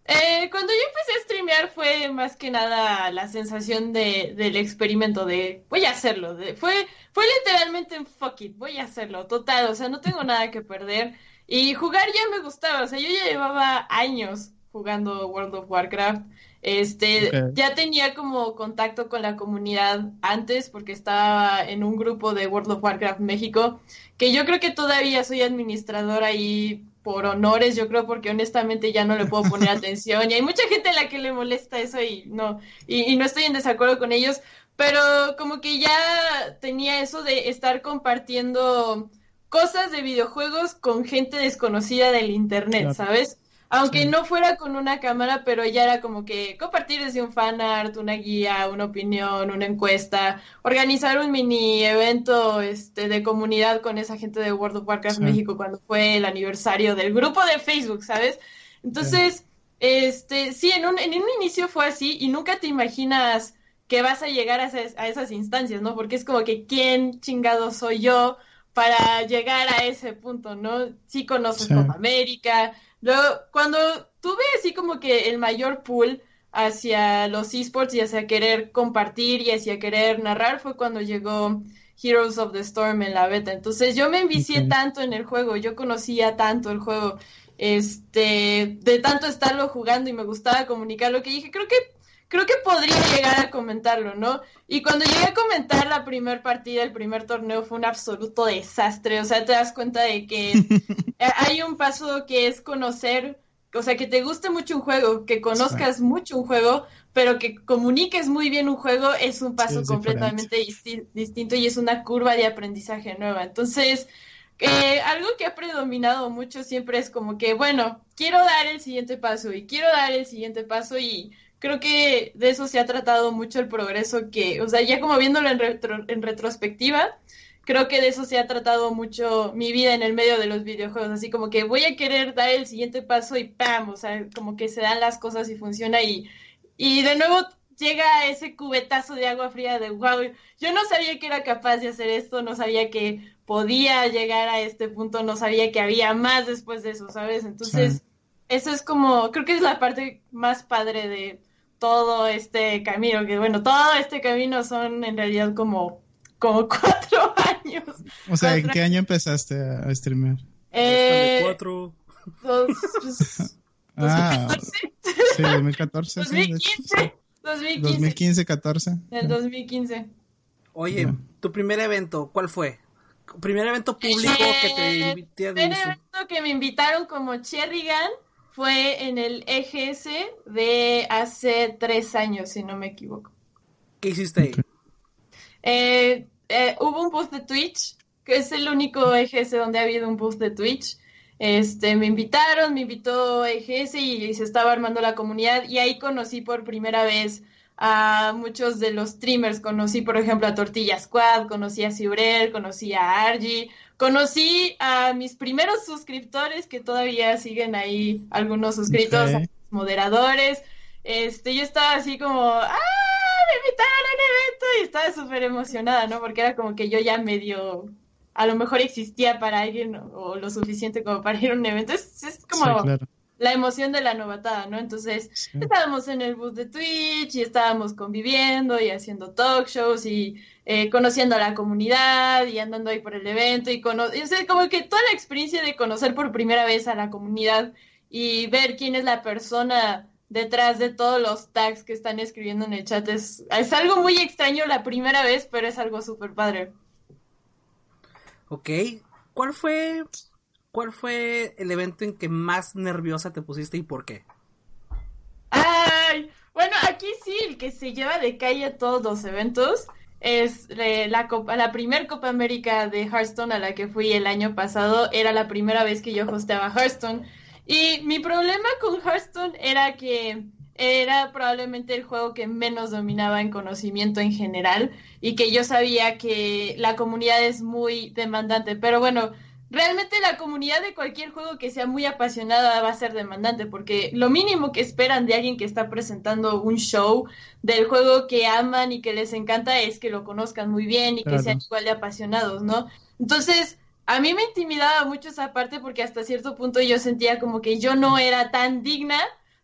Eh, cuando yo empecé a streamear fue más que nada la sensación de, del experimento de voy a hacerlo. Fue, fue literalmente en fuck voy a hacerlo, total, o sea, no tengo nada que perder. Y jugar ya me gustaba, o sea, yo ya llevaba años jugando World of Warcraft. Este, ya tenía como contacto con la comunidad antes porque estaba en un grupo de World of Warcraft México, que yo creo que todavía soy administrador ahí por honores, yo creo, porque honestamente ya no le puedo poner atención. Y hay mucha gente a la que le molesta eso y no, y, no estoy en desacuerdo con ellos, pero como que ya tenía eso de estar compartiendo cosas de videojuegos con gente desconocida del internet, ¿sabes? Aunque no fuera con una cámara, pero ya era como que compartir desde un fanart, una guía, una opinión, una encuesta, organizar un mini evento este, de comunidad con esa gente de World of Warcraft México cuando fue el aniversario del grupo de Facebook, ¿sabes? Entonces, este, sí, en un, en un inicio fue así y nunca te imaginas que vas a llegar a esas, a esas instancias, ¿no? Porque es como que quién chingado soy yo para llegar a ese punto, ¿no? Sí conoces Copa América, Luego, cuando tuve así como que el mayor pool hacia los esports y hacia querer compartir y hacia querer narrar fue cuando llegó Heroes of the Storm en la beta. Entonces yo me envicié tanto en el juego, yo conocía tanto el juego, este, de tanto estarlo jugando y me gustaba comunicar lo que dije, creo que creo que podría llegar a comentarlo, ¿no? Y cuando llegué a comentar la primera partida, el primer torneo fue un absoluto desastre, o sea, te das cuenta de que hay un paso que es conocer, o sea, que te guste mucho un juego, que conozcas mucho un juego, pero que comuniques muy bien un juego es un paso completamente distinto y es una curva de aprendizaje nueva. Entonces, eh, algo que ha predominado mucho siempre es como que, bueno, quiero dar el siguiente paso y quiero dar el siguiente paso y creo que de eso se ha tratado mucho el progreso que, o sea, ya como viéndolo en, en retrospectiva, creo que de eso se ha tratado mucho mi vida en el medio de los videojuegos, así como que voy a querer dar el siguiente paso y ¡pam! O sea, como que se dan las cosas y funciona y Y de nuevo llega ese cubetazo de agua fría de wow, yo no sabía que era capaz de hacer esto, no sabía que podía llegar a este punto, no sabía que había más después de eso, ¿sabes? Entonces, eso es como, creo que es la parte más padre de todo este camino, que bueno, todo este camino son en realidad como, como cuatro años. O sea, ¿en qué año empezaste a, streamear? Eh, cuatro. Dos, pues, ah, sí, 2014. 2015. 2015. 2015, 14. El 2015. Oye, tu primer evento, ¿cuál fue? Primer evento público que te invitaron. El primer evento que me invitaron como Cherry Gun fue en el EGS de hace tres años, si no me equivoco. ¿Qué hiciste ahí? Eh, eh, hubo un booth de Twitch, que es el único EGS donde ha habido un booth de Twitch. Este, me invitaron, me invitó EGS y, se estaba armando la comunidad y ahí conocí por primera vez a muchos de los streamers. Conocí, por ejemplo, a Tortilla Squad, conocí a Cibrel, conocí a Argy, Conocí a mis primeros suscriptores que todavía siguen ahí, algunos suscritos, moderadores. Este, yo estaba así como, ¡ah! Me invitaron a un evento y estaba súper emocionada, ¿no? Porque era como que yo ya medio, a lo mejor existía para alguien o, lo suficiente como para ir a un evento. Es, es como la emoción de la novatada, ¿no? Entonces, estábamos en el bus de Twitch y estábamos conviviendo y haciendo talk shows y eh, conociendo a la comunidad y andando ahí por el evento y, cono o como que toda la experiencia de conocer por primera vez a la comunidad y ver quién es la persona detrás de todos los tags que están escribiendo en el chat es, es algo muy extraño la primera vez, pero es algo súper padre. Ok, ¿cuál fue ¿cuál fue el evento en que más nerviosa te pusiste y por qué? Ay, bueno, aquí sí, el que se lleva de calle todos los eventos es la, Copa, la primer Copa América de Hearthstone a la que fui el año pasado. Era la primera vez que yo hosteaba Hearthstone. Y mi problema con Hearthstone era que era probablemente el juego que menos dominaba en conocimiento en general y que yo sabía que la comunidad es muy demandante. Pero bueno, realmente la comunidad de cualquier juego que sea muy apasionada va a ser demandante, porque lo mínimo que esperan de alguien que está presentando un show del juego que aman y que les encanta es que lo conozcan muy bien y que sean igual de apasionados, ¿no? Entonces, a mí me intimidaba mucho esa parte porque hasta cierto punto yo sentía como que yo no era tan digna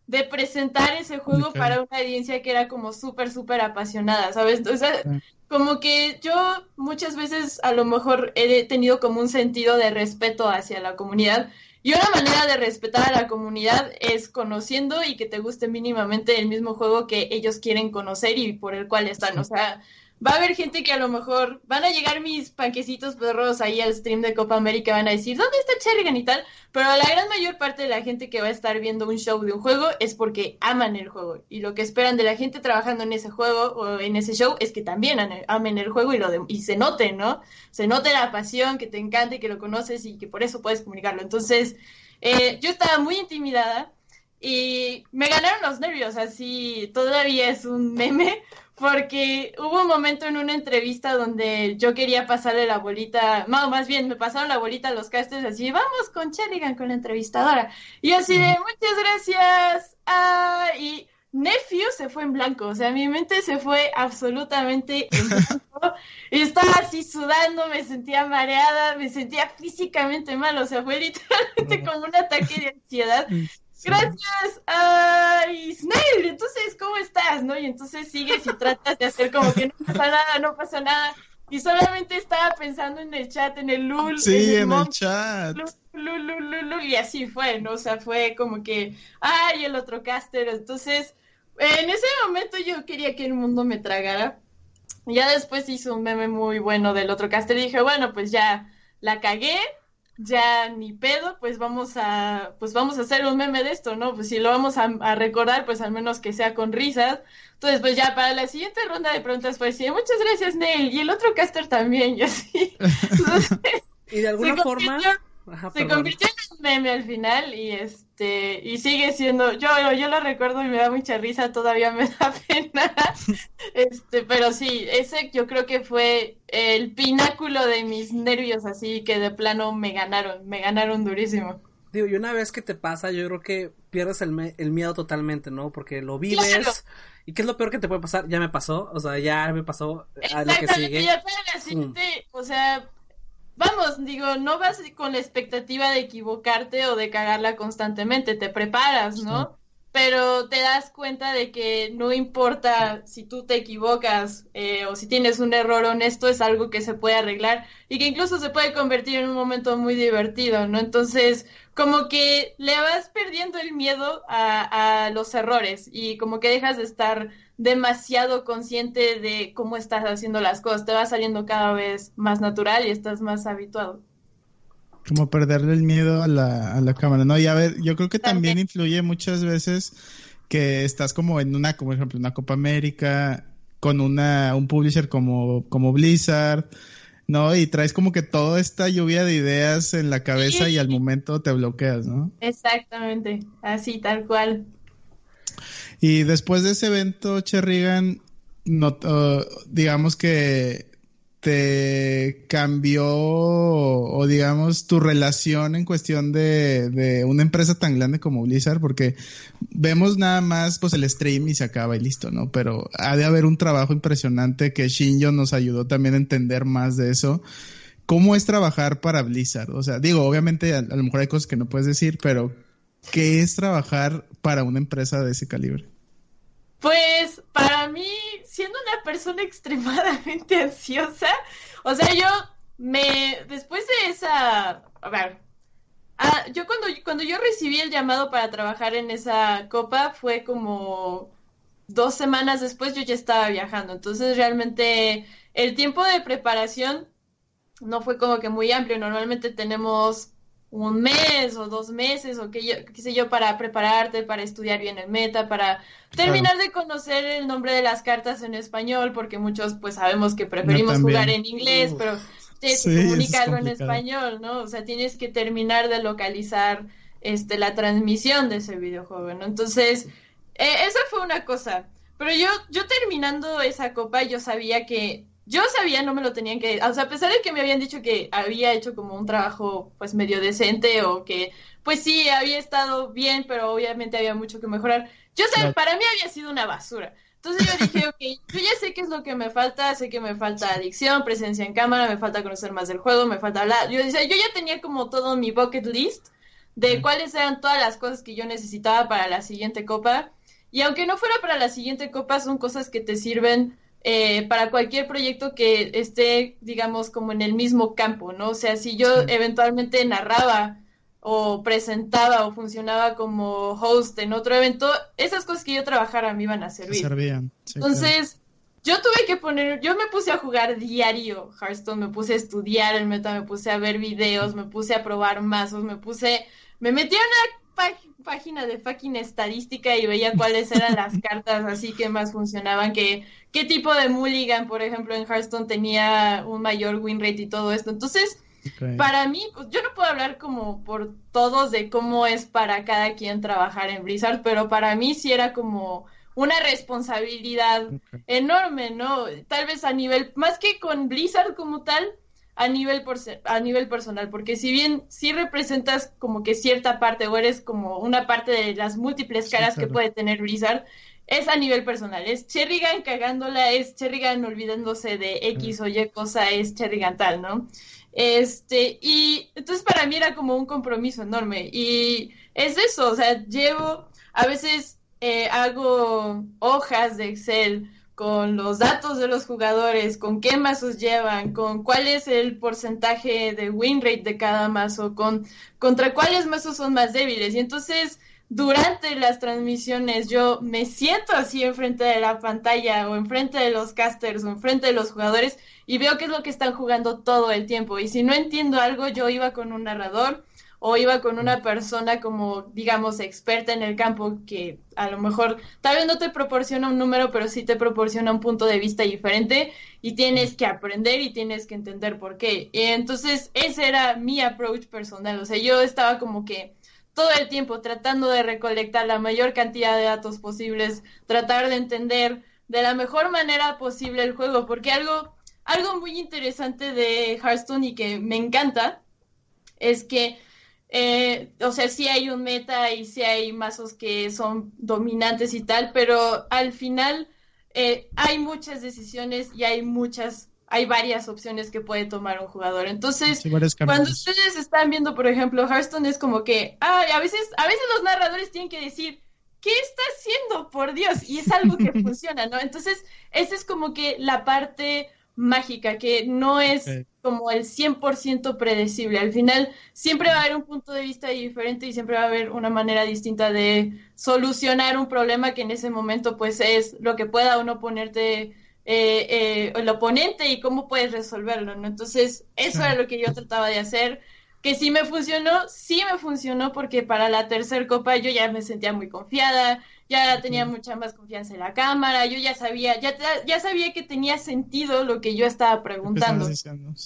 de presentar ese juego para una audiencia que era como súper, súper apasionada, ¿sabes? Entonces, como que yo muchas veces a lo mejor he tenido como un sentido de respeto hacia la comunidad. Y una manera de respetar a la comunidad es conociendo y que te guste mínimamente el mismo juego que ellos quieren conocer y por el cual están. O sea, va a haber gente que a lo mejor van a llegar mis panquecitos perros ahí al stream de Copa América van a decir, ¿dónde está Cherrigan y tal? Pero la gran mayor parte de la gente que va a estar viendo un show de un juego es porque aman el juego. Y lo que esperan de la gente trabajando en ese juego o en ese show es que también amen el juego y, lo y se note, ¿no? Se note la pasión, que te encante, que lo conoces y que por eso puedes comunicarlo. Entonces, eh, yo estaba muy intimidada y me ganaron los nervios, así todavía es un meme, porque hubo un momento en una entrevista donde yo quería pasarle la bolita, no, más bien me pasaron la bolita a los casters así, vamos con Cheligan, con la entrevistadora. Y así de, muchas gracias. Ah, y Nephew se fue en blanco, o sea, mi mente se fue absolutamente en blanco. y estaba así sudando, me sentía mareada, me sentía físicamente mal, o sea, fue literalmente como un ataque de ansiedad. Gracias, ay, Snail, entonces, ¿cómo estás? ¿No? Y entonces sigues y tratas de hacer como que no pasa nada, no pasa nada. Y solamente estaba pensando en el chat, en el LUL. Sí, en el, chat. y así fue, ¿no? O sea, fue como que, ay, el otro caster. Entonces, en ese momento yo quería que el mundo me tragara. Ya después hizo un meme muy bueno del otro caster y dije, bueno, pues ya la cagué, ya ni pedo, pues vamos a, pues vamos a hacer un meme de esto, ¿no? Pues si lo vamos a, recordar, pues al menos que sea con risas. Entonces, pues ya para la siguiente ronda de preguntas fue así, muchas gracias, Neil, y el otro caster también, y así. y de alguna forma se convirtió en un meme al final y este y sigue siendo yo yo lo recuerdo y me da mucha risa todavía me da pena este pero sí ese yo creo que fue el pináculo de mis nervios así que de plano me ganaron me ganaron durísimo Digo, y una vez que te pasa, yo creo que pierdes el, el miedo totalmente, ¿no? Porque lo vives. ¿Y qué es lo peor que te puede pasar? Ya me pasó, o sea, ya me pasó a lo que sigue. Ya o sea, vamos, digo, no vas con la expectativa de equivocarte o de cagarla constantemente, te preparas, ¿no? Pero te das cuenta de que no importa si tú te equivocas eh, o si tienes un error honesto, es algo que se puede arreglar y que incluso se puede convertir en un momento muy divertido, ¿no? Entonces, como que le vas perdiendo el miedo a, a los errores y como que dejas de estar demasiado consciente de cómo estás haciendo las cosas, te va saliendo cada vez más natural y estás más habituado como perderle el miedo a la, a la cámara, ¿no? Y a ver, yo creo que también influye muchas veces que estás como en una, como por ejemplo, una Copa América, con una, un publisher como, como Blizzard, ¿no? Y traes como que toda esta lluvia de ideas en la cabeza y al momento te bloqueas, ¿no? Exactamente, así, tal cual. Y después de ese evento, Cherrigan, no, digamos que te cambió o digamos tu relación en cuestión de, de, una empresa tan grande como Blizzard? Porque vemos nada más pues el stream y se acaba y listo, ¿no? Pero ha de haber un trabajo impresionante que Shinjo nos ayudó también a entender más de eso. ¿Cómo es trabajar para Blizzard? O sea, digo, obviamente a, a lo mejor hay cosas que no puedes decir, pero ¿qué es trabajar para una empresa de ese calibre? Pues para persona extremadamente ansiosa, o sea, yo me, después de esa, a ver, ah, yo cuando, cuando yo recibí el llamado para trabajar en esa copa fue como dos semanas después yo ya estaba viajando, entonces realmente el tiempo de preparación no fue como que muy amplio, normalmente tenemos un mes o dos meses o qué, qué sé yo para prepararte, para estudiar bien el meta, para terminar de conocer el nombre de las cartas en español, porque muchos pues sabemos que preferimos jugar en inglés, pero tienes que comunicarlo en español, ¿no? O sea, tienes que terminar de localizar este la transmisión de ese videojuego, ¿no? Entonces, eh, esa fue una cosa. Pero yo, yo terminando esa copa, yo sabía que yo sabía, no me lo tenían que, o sea, a pesar de que me habían dicho que había hecho como un trabajo pues medio decente o que pues sí, había estado bien, pero obviamente había mucho que mejorar. Yo sé, para mí había sido una basura. Entonces yo dije, ok, yo ya sé qué es lo que me falta, sé que me falta adicción, presencia en cámara, me falta conocer más del juego, me falta hablar. Yo, yo ya tenía como todo mi bucket list de cuáles eran todas las cosas que yo necesitaba para la siguiente copa. Y aunque no fuera para la siguiente copa, son cosas que te sirven eh, para cualquier proyecto que esté, digamos, como en el mismo campo, ¿no? O sea, si yo eventualmente narraba o presentaba o funcionaba como host en otro evento, esas cosas que yo trabajara me iban a servir. Servían. Entonces, yo tuve que poner, yo me puse a jugar diario Hearthstone, me puse a estudiar el meta, me puse a ver videos, me puse a probar mazos, me puse, me metí a una página de fucking estadística y veía cuáles eran las cartas así que más funcionaban, que qué tipo de mulligan, por ejemplo, en Hearthstone tenía un mayor win rate y todo esto. Entonces, para mí, pues yo no puedo hablar como por todos de cómo es para cada quien trabajar en Blizzard, pero para mí sí era como una responsabilidad enorme, ¿no? Tal vez a nivel, más que con Blizzard como tal, a nivel, por, a nivel personal, porque si bien sí representas como que cierta parte o eres como una parte de las múltiples caras que puede tener Blizzard, es a nivel personal, es Cherrigan cagándola, es Cherrigan olvidándose de X o Y cosa, es Cherrigan tal, ¿no? Este, y entonces para mí era como un compromiso enorme y es eso, o sea, llevo, a veces eh, hago hojas de Excel con los datos de los jugadores, con qué mazos llevan, con cuál es el porcentaje de win rate de cada mazo, con contra cuáles mazos son más débiles. Y entonces, durante las transmisiones, yo me siento así enfrente de la pantalla o enfrente de los casters o enfrente de los jugadores y veo qué es lo que están jugando todo el tiempo. Y si no entiendo algo, yo iba con un narrador o iba con una persona como, digamos, experta en el campo que a lo mejor tal vez no te proporciona un número, pero sí te proporciona un punto de vista diferente y tienes que aprender y tienes que entender por qué. Y entonces ese era mi approach personal, o sea, yo estaba como que todo el tiempo tratando de recolectar la mayor cantidad de datos posibles, tratar de entender de la mejor manera posible el juego, porque algo, algo muy interesante de Hearthstone y que me encanta es que eh, o sea, sí hay un meta y sí hay mazos que son dominantes y tal, pero al final eh, hay muchas decisiones y hay muchas, hay varias opciones que puede tomar un jugador. Entonces, cuando ustedes están viendo, por ejemplo, Hearthstone es como que, ay, a veces, a veces los narradores tienen que decir, ¿qué está haciendo? Por Dios, y es algo que funciona, ¿no? Entonces, esa es como que la parte mágica, que no es como el 100% predecible. Al final siempre va a haber un punto de vista diferente y siempre va a haber una manera distinta de solucionar un problema que en ese momento pues es lo que pueda uno ponerte eh, eh, el oponente y cómo puedes resolverlo, ¿no? Entonces eso era lo que yo trataba de hacer. Que sí me funcionó, sí me funcionó porque para la tercera copa yo ya me sentía muy confiada, ya tenía mucha más confianza en la cámara, yo ya sabía, ya, ya sabía que tenía sentido lo que yo estaba preguntando.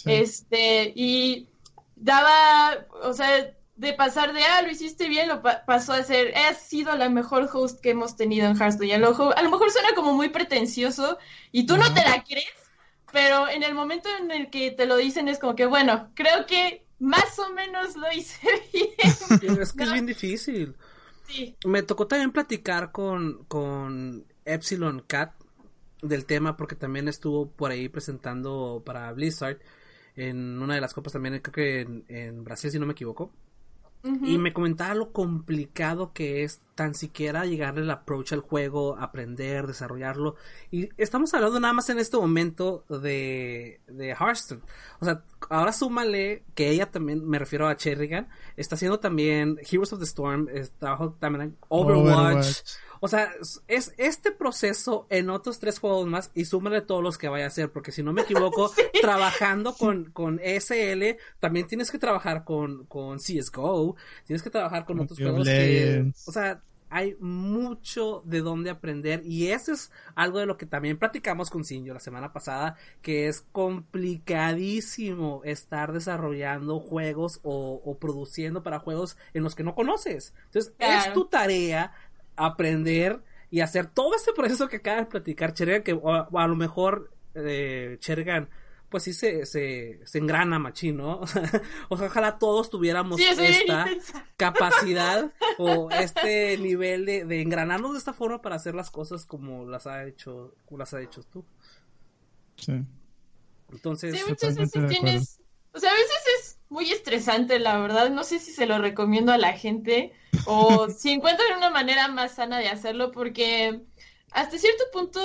Este, y daba, o sea, de pasar de, ah, lo hiciste bien, lo pasó a ser, ha sido la mejor host que hemos tenido en Hearthstone. Y a lo, a lo mejor suena como muy pretencioso y tú no te la crees, pero en el momento en el que te lo dicen es como que, bueno, creo que más o menos lo hice bien. Es que es bien difícil. Me tocó también platicar con, con Epsilon Cat del tema porque también estuvo por ahí presentando para Blizzard en una de las copas también creo que en, en Brasil si no me equivoco y me comentaba lo complicado que es tan siquiera llegarle el approach al juego, aprender, desarrollarlo. Y estamos hablando nada más en este momento de, de Hearthstone. O sea, ahora súmale que ella también, me refiero a Cherrigan, está haciendo también Heroes of the Storm, está también Overwatch. O sea, es este proceso en otros tres juegos más y súmale todos los que vaya a hacer, porque si no me equivoco, trabajando con, con SL, también tienes que trabajar con, con CSGO, tienes que trabajar con otros juegos que, o sea, hay mucho de dónde aprender y eso es algo de lo que también platicamos con Sinjo la semana pasada, que es complicadísimo estar desarrollando juegos o, o produciendo para juegos en los que no conoces. Entonces, es tu tarea aprender y hacer todo este proceso que acaba de platicar Chergan, que a lo mejor eh, Chergan pues sí se, se, se engrana machín, ¿no? o sea, ojalá todos tuviéramos esta capacidad o este nivel de, de, engranarnos de esta forma para hacer las cosas como las ha hecho, como las ha hecho tú. Sí. Entonces, sí, muchas veces tienes, o sea, a veces es muy estresante, la verdad. No sé si se lo recomiendo a la gente o si encuentran una manera más sana de hacerlo, porque hasta cierto punto,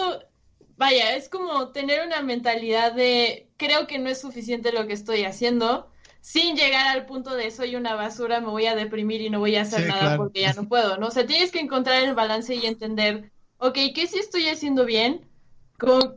vaya, es como tener una mentalidad de creo que no es suficiente lo que estoy haciendo, sin llegar al punto de soy una basura, me voy a deprimir y no voy a hacer nada porque ya no puedo, ¿no? O sea, tienes que encontrar el balance y entender, ok, ¿qué sí estoy haciendo bien?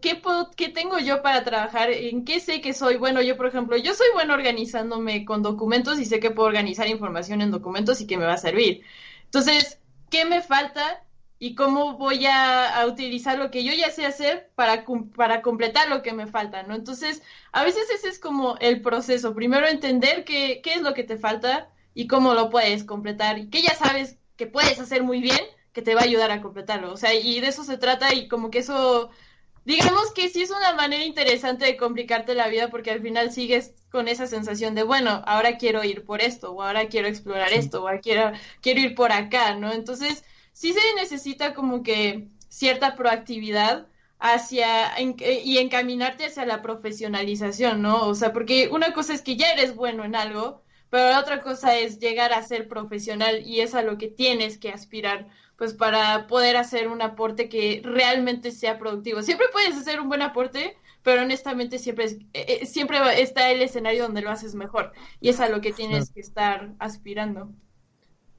¿Qué, puedo, ¿Qué tengo yo para trabajar? ¿En qué sé que soy? Bueno, yo, por ejemplo, yo soy bueno organizándome con documentos y sé que puedo organizar información en documentos y que me va a servir. Entonces, ¿qué me falta? y cómo voy a, utilizar lo que yo ya sé hacer para, para completar lo que me falta, ¿no? Entonces, a veces ese es como el proceso. Primero entender qué, qué es lo que te falta y cómo lo puedes completar y que ya sabes que puedes hacer muy bien, que te va a ayudar a completarlo. O sea, y de eso se trata y como que eso digamos que sí es una manera interesante de complicarte la vida porque al final sigues con esa sensación de, bueno, ahora quiero ir por esto, o ahora quiero explorar esto, o ahora quiero, quiero ir por acá, ¿no? Entonces, sí se necesita como que cierta proactividad hacia y encaminarte hacia la profesionalización, ¿no? O sea, porque una cosa es que ya eres bueno en algo, pero la otra cosa es llegar a ser profesional y es a lo que tienes que aspirar pues para poder hacer un aporte que realmente sea productivo. Siempre puedes hacer un buen aporte, pero honestamente siempre, es, eh, eh, siempre está el escenario donde lo haces mejor y es a lo que tienes que estar aspirando.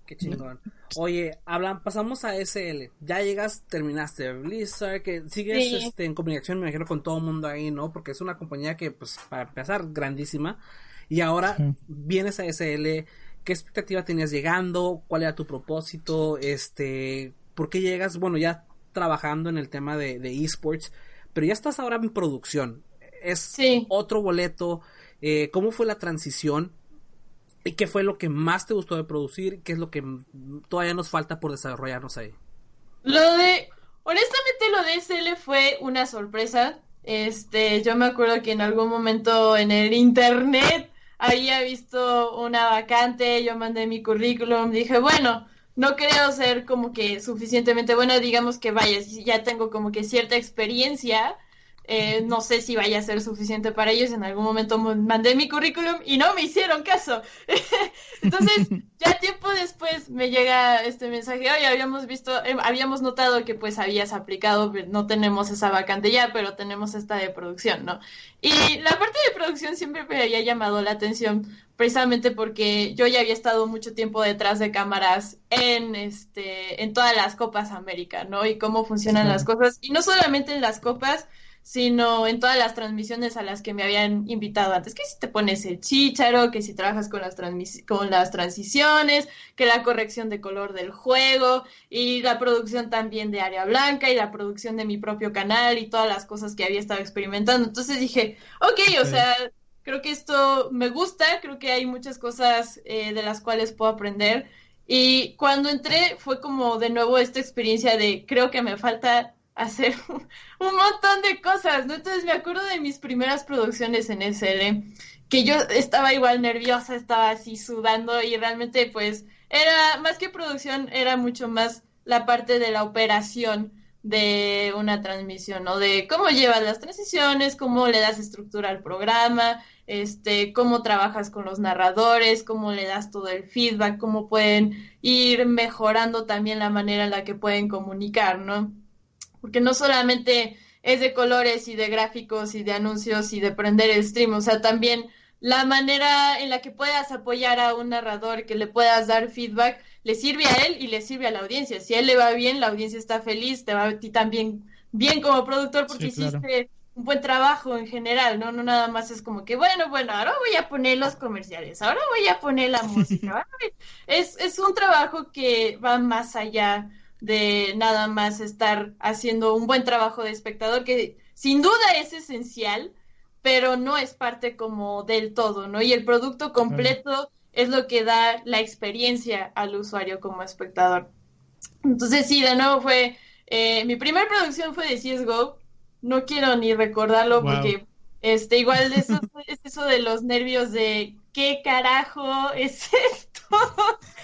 Qué chingón. Oye, hablan, pasamos a SL. Ya llegas, terminaste Blizzard, que sigues este, en comunicación, me imagino, con todo el mundo ahí, ¿no? Porque es una compañía que, pues, para empezar, grandísima. Y ahora vienes a SL ¿Qué expectativa tenías llegando? ¿Cuál era tu propósito? Este, ¿por qué llegas? Bueno, ya trabajando en el tema de, esports, pero ya estás ahora en producción. Es otro boleto. Eh, ¿Cómo fue la transición? ¿Y qué fue lo que más te gustó de producir? ¿Qué es lo que todavía nos falta por desarrollarnos ahí? Lo de, honestamente lo de SL fue una sorpresa. Este, yo me acuerdo que en algún momento en el internet había visto una vacante, yo mandé mi currículum, dije, bueno, no creo ser como que suficientemente buena, digamos que vaya, ya tengo como que cierta experiencia, eh, no sé si vaya a ser suficiente para ellos. En algún momento mandé mi currículum y no me hicieron caso. Entonces, ya tiempo después me llega este mensaje, oye, habíamos visto, eh, habíamos notado que pues habías aplicado, no tenemos esa vacante ya, pero tenemos esta de producción, ¿no? Y la parte de producción siempre me había llamado la atención precisamente porque yo ya había estado mucho tiempo detrás de cámaras en este en todas las Copas América, ¿no? Y cómo funcionan las cosas y no solamente en las copas, sino en todas las transmisiones a las que me habían invitado antes, que si te pones el chícharo, que si trabajas con las, con las transiciones, que la corrección de color del juego y la producción también de Área Blanca y la producción de mi propio canal y todas las cosas que había estado experimentando. Entonces dije, ok, o sea, creo que esto me gusta, creo que hay muchas cosas eh, de las cuales puedo aprender. Y cuando entré fue como de nuevo esta experiencia de creo que me falta hacer un montón de cosas, ¿no? Entonces me acuerdo de mis primeras producciones en SL, que yo estaba igual nerviosa, estaba así sudando y realmente pues era más que producción, era mucho más la parte de la operación de una transmisión, ¿no? De cómo llevas las transiciones, cómo le das estructura al programa, este, cómo trabajas con los narradores, cómo le das todo el feedback, cómo pueden ir mejorando también la manera en la que pueden comunicar, ¿no? Porque no solamente es de colores y de gráficos y de anuncios y de prender el stream, o sea, también la manera en la que puedas apoyar a un narrador, que le puedas dar feedback, le sirve a él y le sirve a la audiencia. Si a él le va bien, la audiencia está feliz, te va a ti también bien como productor porque hiciste un buen trabajo en general, ¿no? No nada más es como que, bueno, bueno, ahora voy a poner los comerciales, ahora voy a poner la música. es, es un trabajo que va más allá de nada más estar haciendo un buen trabajo de espectador, que sin duda es esencial, pero no es parte como del todo, ¿no? Y el producto completo es lo que da la experiencia al usuario como espectador. Entonces, sí, de nuevo fue, eh, mi primera producción fue de CSGO, no quiero ni recordarlo porque, este, igual eso, es eso de los nervios de qué carajo es esto,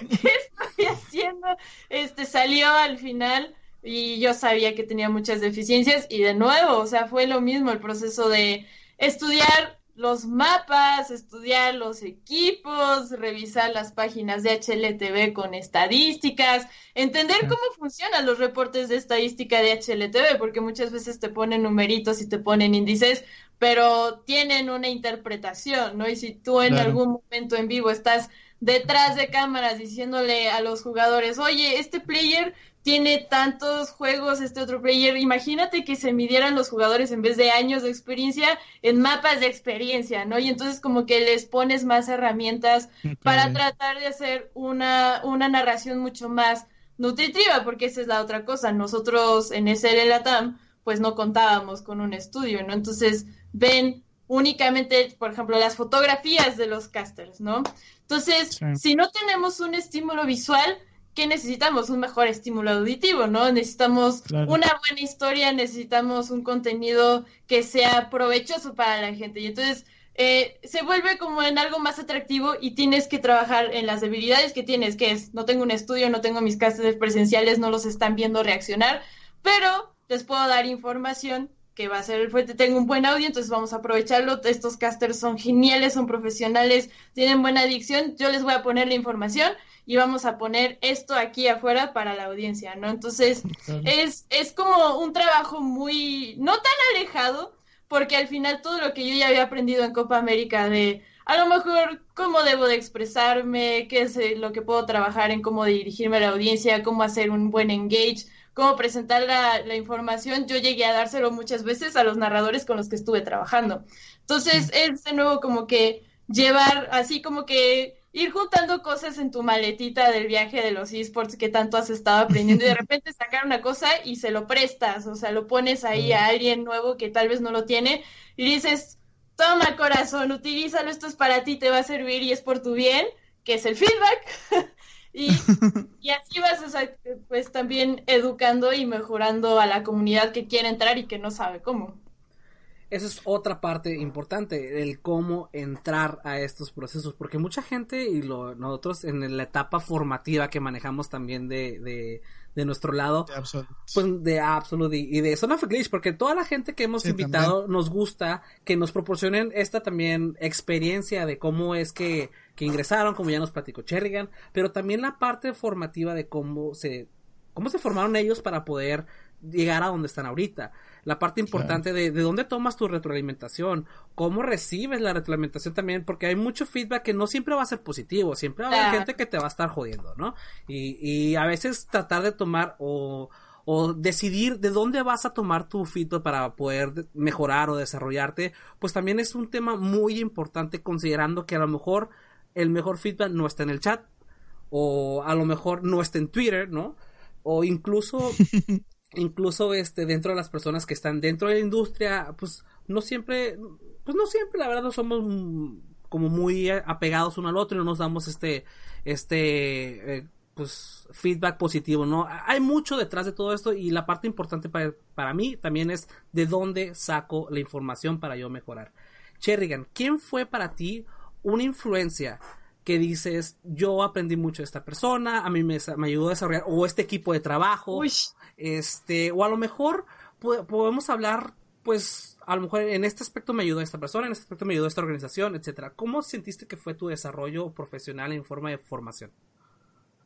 qué estoy haciendo, este salió al final y yo sabía que tenía muchas deficiencias y de nuevo, o sea, fue lo mismo el proceso de estudiar los mapas, estudiar los equipos, revisar las páginas de HLTV con estadísticas, entender cómo funcionan los reportes de estadística de HLTV, porque muchas veces te ponen numeritos y te ponen índices, pero tienen una interpretación, ¿no? Y si tú en algún momento en vivo estás detrás de cámaras diciéndole a los jugadores, oye, este player tiene tantos juegos, este otro player, imagínate que se midieran los jugadores en vez de años de experiencia en mapas de experiencia, ¿no? Y entonces como que les pones más herramientas para tratar de hacer una, una narración mucho más nutritiva, porque esa es la otra cosa. Nosotros en SL Latam, pues no contábamos con un estudio, ¿no? Entonces ven únicamente, por ejemplo, las fotografías de los casters, ¿no? Entonces, si no tenemos un estímulo visual, ¿qué necesitamos? Un mejor estímulo auditivo, ¿no? Necesitamos una buena historia, necesitamos un contenido que sea provechoso para la gente. Y entonces eh, se vuelve como en algo más atractivo y tienes que trabajar en las debilidades que tienes, que es, no tengo un estudio, no tengo mis casters presenciales, no los están viendo reaccionar, pero les puedo dar información que va a ser el fuerte, tengo un buen audio, entonces vamos a aprovecharlo. Estos casters son geniales, son profesionales, tienen buena adicción. Yo les voy a poner la información y vamos a poner esto aquí afuera para la audiencia, ¿no? Entonces, es, es como un trabajo muy, no tan alejado, porque al final todo lo que yo ya había aprendido en Copa América de a lo mejor cómo debo de expresarme, qué es eh, lo que puedo trabajar en cómo dirigirme a la audiencia, cómo hacer un buen engage, cómo presentar la, información, yo llegué a dárselo muchas veces a los narradores con los que estuve trabajando. Entonces, es de nuevo como que llevar, así como que ir juntando cosas en tu maletita del viaje de los esports que tanto has estado aprendiendo y de repente sacar una cosa y se lo prestas, o sea, lo pones ahí a alguien nuevo que tal vez no lo tiene y dices, toma corazón, utilízalo, esto es para ti, te va a servir y es por tu bien, que es el feedback. Y, y así vas, pues también educando y mejorando a la comunidad que quiere entrar y que no sabe cómo. esa es otra parte importante, el cómo entrar a estos procesos, porque mucha gente y lo, nosotros en la etapa formativa que manejamos también de, de, de nuestro lado, de pues de Absolute y, de Son of Glitch, porque toda la gente que hemos invitado nos gusta que nos proporcionen esta también experiencia de cómo es que, que ingresaron, como ya nos platicó Cherrigan, pero también la parte formativa de cómo se, cómo se formaron ellos para poder llegar a donde están ahorita. La parte importante de, de dónde tomas tu retroalimentación, cómo recibes la retroalimentación también, porque hay mucho feedback que no siempre va a ser positivo, siempre va a haber gente que te va a estar jodiendo, ¿no? Y, y a veces tratar de tomar o, o decidir de dónde vas a tomar tu feedback para poder mejorar o desarrollarte, pues también es un tema muy importante considerando que a lo mejor el mejor feedback no está en el chat o a lo mejor no está en Twitter, ¿no? O incluso incluso este dentro de las personas que están dentro de la industria, pues no siempre, pues no siempre, la verdad, no somos como muy apegados uno al otro y no nos damos este, este, eh, pues feedback positivo, ¿no? Hay mucho detrás de todo esto y la parte importante para, para mí también es de dónde saco la información para yo mejorar. Cherrigan, ¿quién fue para ti una influencia que dices, yo aprendí mucho de esta persona, a mí me, me ayudó a desarrollar, o este equipo de trabajo, este, o a lo mejor podemos hablar, pues, a lo mejor en este aspecto me ayudó esta persona, en este aspecto me ayudó esta organización, etcétera. ¿Cómo sentiste que fue tu desarrollo profesional en forma de formación?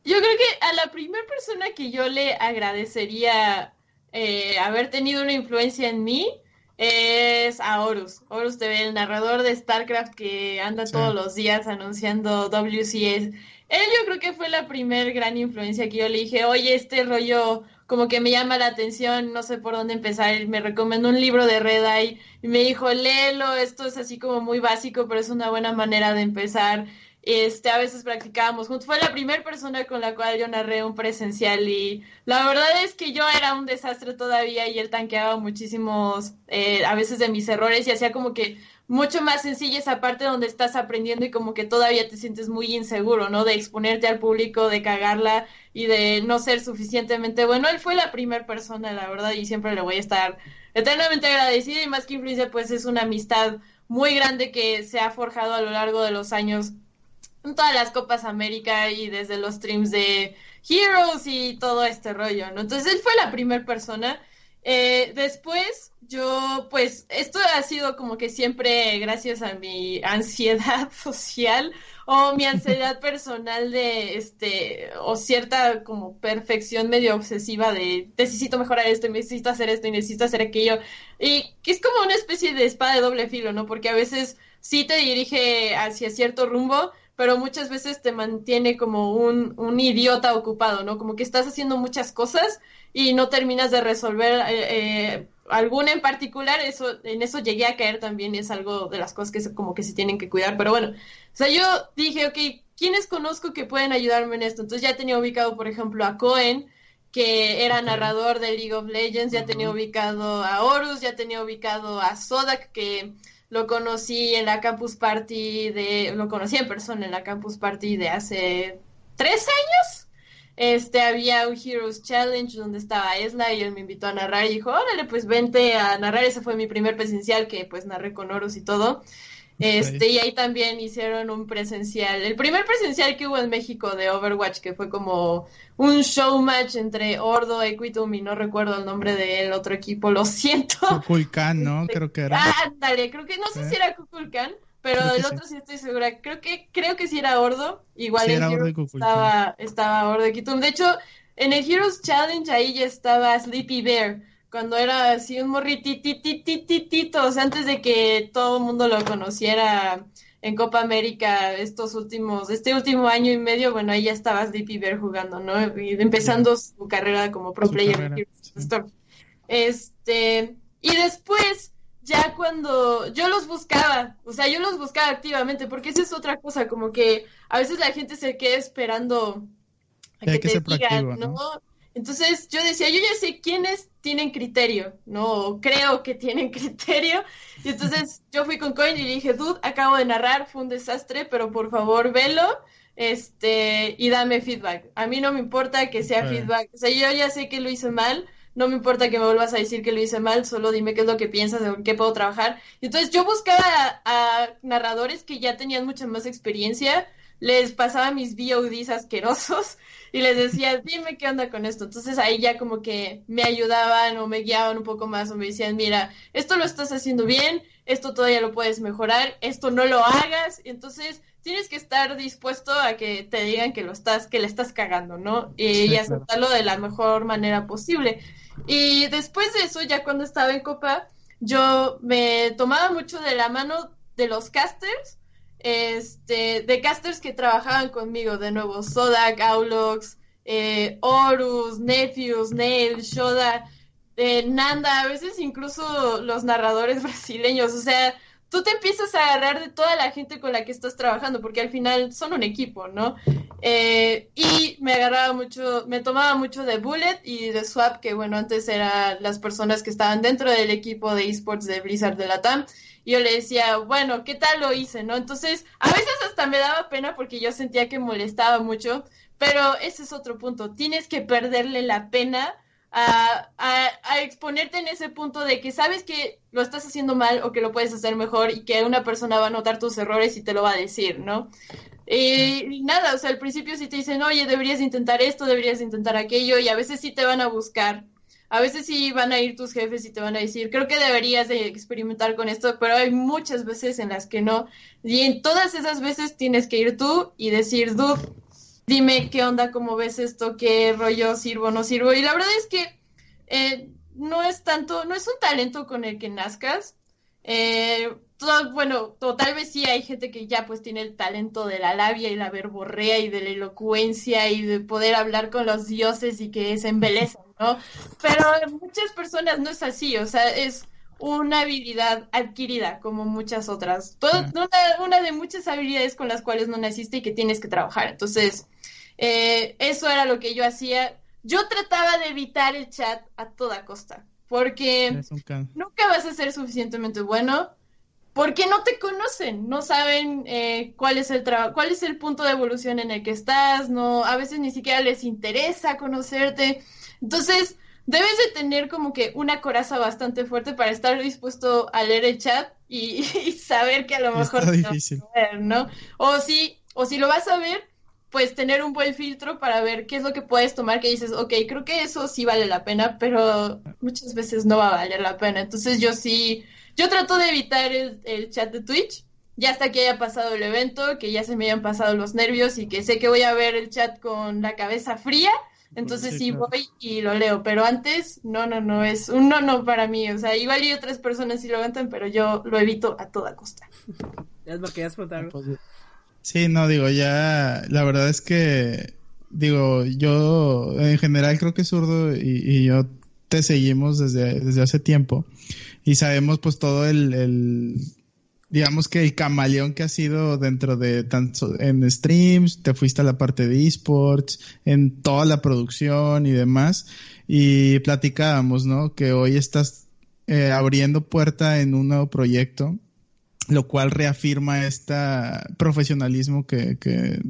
Yo creo que a la primera persona que yo le agradecería eh, haber tenido una influencia en mí es a Horus. Horus TV, el narrador de StarCraft que anda todos los días anunciando WCS. Él yo creo que fue la primer gran influencia que yo le dije, oye, este rollo como que me llama la atención, no sé por dónde empezar. Me recomendó un libro de Red Eye y me dijo, léelo, esto es así como muy básico, pero es una buena manera de empezar. Este, a veces practicábamos juntos. Fue la primera persona con la cual yo narré un presencial y la verdad es que yo era un desastre todavía y él tanqueaba muchísimos, eh, a veces de mis errores y hacía como que mucho más sencilla esa parte donde estás aprendiendo y como que todavía te sientes muy inseguro, ¿no? De exponerte al público, de cagarla y de no ser suficientemente bueno. Él fue la primera persona, la verdad, y siempre le voy a estar eternamente agradecida y más que influencia, pues es una amistad muy grande que se ha forjado a lo largo de los años todas las Copas América y desde los streams de Heroes y todo este rollo, ¿no? Entonces él fue la primera persona. Eh, después, yo, pues, esto ha sido como que siempre gracias a mi ansiedad social o mi ansiedad personal de, este, o cierta como perfección medio obsesiva de necesito mejorar esto y necesito hacer esto y necesito hacer aquello. Y que es como una especie de espada de doble filo, ¿no? Porque a veces sí te dirige hacia cierto rumbo, pero muchas veces te mantiene como un, un idiota ocupado, ¿no? Como que estás haciendo muchas cosas y no terminas de resolver eh, eh, alguna en particular, eso, en eso llegué a caer también es algo de las cosas que como que se tienen que cuidar, pero bueno, o sea, yo dije, ok, ¿quiénes conozco que pueden ayudarme en esto? Entonces ya tenía ubicado, por ejemplo, a Cohen, que era narrador de League of Legends, ya tenía ubicado a Horus, ya tenía ubicado a Sodak, que lo conocí en la campus party de, lo conocí en persona en la campus party de hace tres años. Este, había un Heroes Challenge donde estaba Esla y él me invitó a narrar y dijo, órale, pues vente a narrar. Ese fue mi primer presencial que pues narré con Horus y todo. Este, y ahí también hicieron un presencial, el primer presencial que hubo en México de Overwatch, que fue como un show match entre Ordo, Equitum y no recuerdo el nombre del otro equipo, lo siento. Kukulkan, ¿no? Este, creo que era. Ándale, creo que, no sé si era Kukulkan, pero el otro sí. estoy segura. Creo que, creo que sí era Ordo. Igual en Heroes estaba, estaba Ordo Equitum. De hecho, en el Heroes Challenge ahí ya estaba Sleepy Bear cuando era así un morritititititito, o sea, antes de que todo el mundo lo conociera en Copa América estos últimos, este último año y medio, bueno, ahí ya estaba Sleepy Bear jugando, ¿no? Y empezando su carrera como pro player. Este, y después, ya cuando yo los buscaba, o sea, yo los buscaba activamente, porque esa es otra cosa, como que a veces la gente se queda esperando a que, te digan, ¿no? Entonces yo decía, yo ya sé quiénes tienen criterio, ¿no? creo que tienen criterio. Y entonces yo fui con Coin y le dije, dude, acabo de narrar, fue un desastre, pero por favor velo este, y dame feedback. A mí no me importa que sea feedback. O sea, yo ya sé que lo hice mal, no me importa que me vuelvas a decir que lo hice mal, solo dime qué es lo que piensas, en qué puedo trabajar. Entonces yo buscaba a, narradores que ya tenían mucha más experiencia, les pasaba mis VODs asquerosos y les decía, dime qué onda con esto. Entonces ahí ya como que me ayudaban o me guiaban un poco más o me decían, mira, esto lo estás haciendo bien, esto todavía lo puedes mejorar, esto no lo hagas. Entonces tienes que estar dispuesto a que te digan que lo estás, que le estás cagando, ¿no? y aceptarlo de la mejor manera posible. Y después de eso, ya cuando estaba en Copa, yo me tomaba mucho de la mano de los casters este, de casters que trabajaban conmigo, de nuevo, Sodak, Aulox, eh, Horus, Nephews, Nail, Shoda, eh, Nanda, a veces incluso los narradores brasileños, o sea, tú te empiezas a agarrar de toda la gente con la que estás trabajando, porque al final son un equipo, ¿no? Eh, y me agarraba mucho, me tomaba mucho de Bullet y de Swap, que bueno, antes eran las personas que estaban dentro del equipo de esports de Blizzard de la TAM y yo le decía, bueno, ¿qué tal lo hice? ¿No? Entonces, a veces hasta me daba pena porque yo sentía que molestaba mucho, pero ese es otro punto, tienes que perderle la pena a, a, exponerte en ese punto de que sabes que lo estás haciendo mal o que lo puedes hacer mejor y que una persona va a notar tus errores y te lo va a decir, ¿no? y nada, o sea, al principio sí te dicen, oye, deberías intentar esto, deberías intentar aquello, y a veces sí te van a buscar a veces sí van a ir tus jefes y te van a decir, creo que deberías de experimentar con esto, pero hay muchas veces en las que no. Y en todas esas veces tienes que ir tú y decir, dude, dime qué onda, cómo ves esto, qué rollo sirvo, no sirvo. Y la verdad es que eh, no es tanto, no es un talento con el que nazcas. Eh, bueno, tal vez sí hay gente que ya pues tiene el talento de la labia y la verborrea y de la elocuencia y de poder hablar con los dioses y que se embelezan, ¿no? Pero muchas personas no es así, o sea, es una habilidad adquirida como muchas otras. una, de muchas habilidades con las cuales no naciste y que tienes que trabajar. Entonces, eh, eso era lo que yo hacía. Yo trataba de evitar el chat a toda costa, porque nunca vas a ser suficientemente bueno porque no te conocen, no saben eh, cuál es el cuál es el punto de evolución en el que estás, no, a veces ni siquiera les interesa conocerte. Entonces, debes de tener como que una coraza bastante fuerte para estar dispuesto a leer el chat y, saber que a lo mejor Está difícil. Ver, ¿no? O si, o si lo vas a ver, pues tener un buen filtro para ver qué es lo que puedes tomar que dices, ok, creo que eso sí vale la pena, pero muchas veces no va a valer la pena. Entonces yo sí yo trato de evitar el, chat de Twitch, ya hasta que haya pasado el evento, que ya se me hayan pasado los nervios y que sé que voy a ver el chat con la cabeza fría, entonces sí, voy y lo leo, pero antes, no, no, no, es un no, no para mí, o sea, igual y otras personas sí lo aguantan, pero yo lo evito a toda costa. Es lo que ya pues, Sí, no, digo, ya, la verdad es que, digo, yo en general creo que zurdo y, y yo te seguimos desde, desde hace tiempo y sabemos pues todo el, digamos que el camaleón que ha sido dentro de tanto en streams, te fuiste a la parte de esports, en toda la producción y demás, y platicábamos, ¿no? Que hoy estás eh, abriendo puerta en un nuevo proyecto, lo cual reafirma este profesionalismo que, que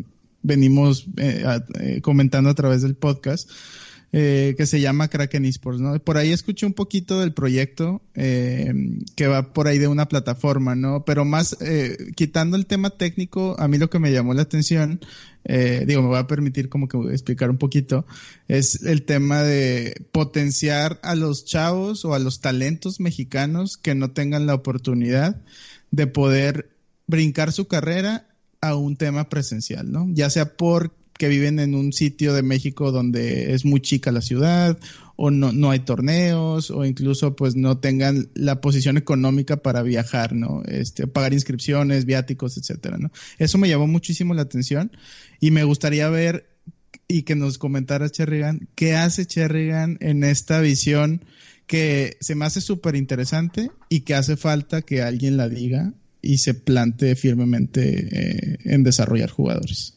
venimos eh, eh, comentando a través del podcast eh, que se llama Kraken Esports, ¿no? Por ahí escuché un poquito del proyecto eh, que va por ahí de una plataforma, ¿no? Pero más, eh, quitando el tema técnico, a mí lo que me llamó la atención, digo, me voy a permitir como que explicar un poquito, es el tema de potenciar a los chavos o a los talentos mexicanos que no tengan la oportunidad de poder brincar su carrera a un tema presencial, ¿no? Ya sea por que viven en un sitio de México donde es muy chica la ciudad o no, no hay torneos o incluso pues no tengan la posición económica para viajar, ¿no? Este, pagar inscripciones, viáticos, etcétera, ¿no? Eso me llamó muchísimo la atención y me gustaría ver y que nos comentara Cherrigan qué hace Cherrigan en esta visión que se me hace súper interesante y que hace falta que alguien la diga y se plantee firmemente eh, en desarrollar jugadores.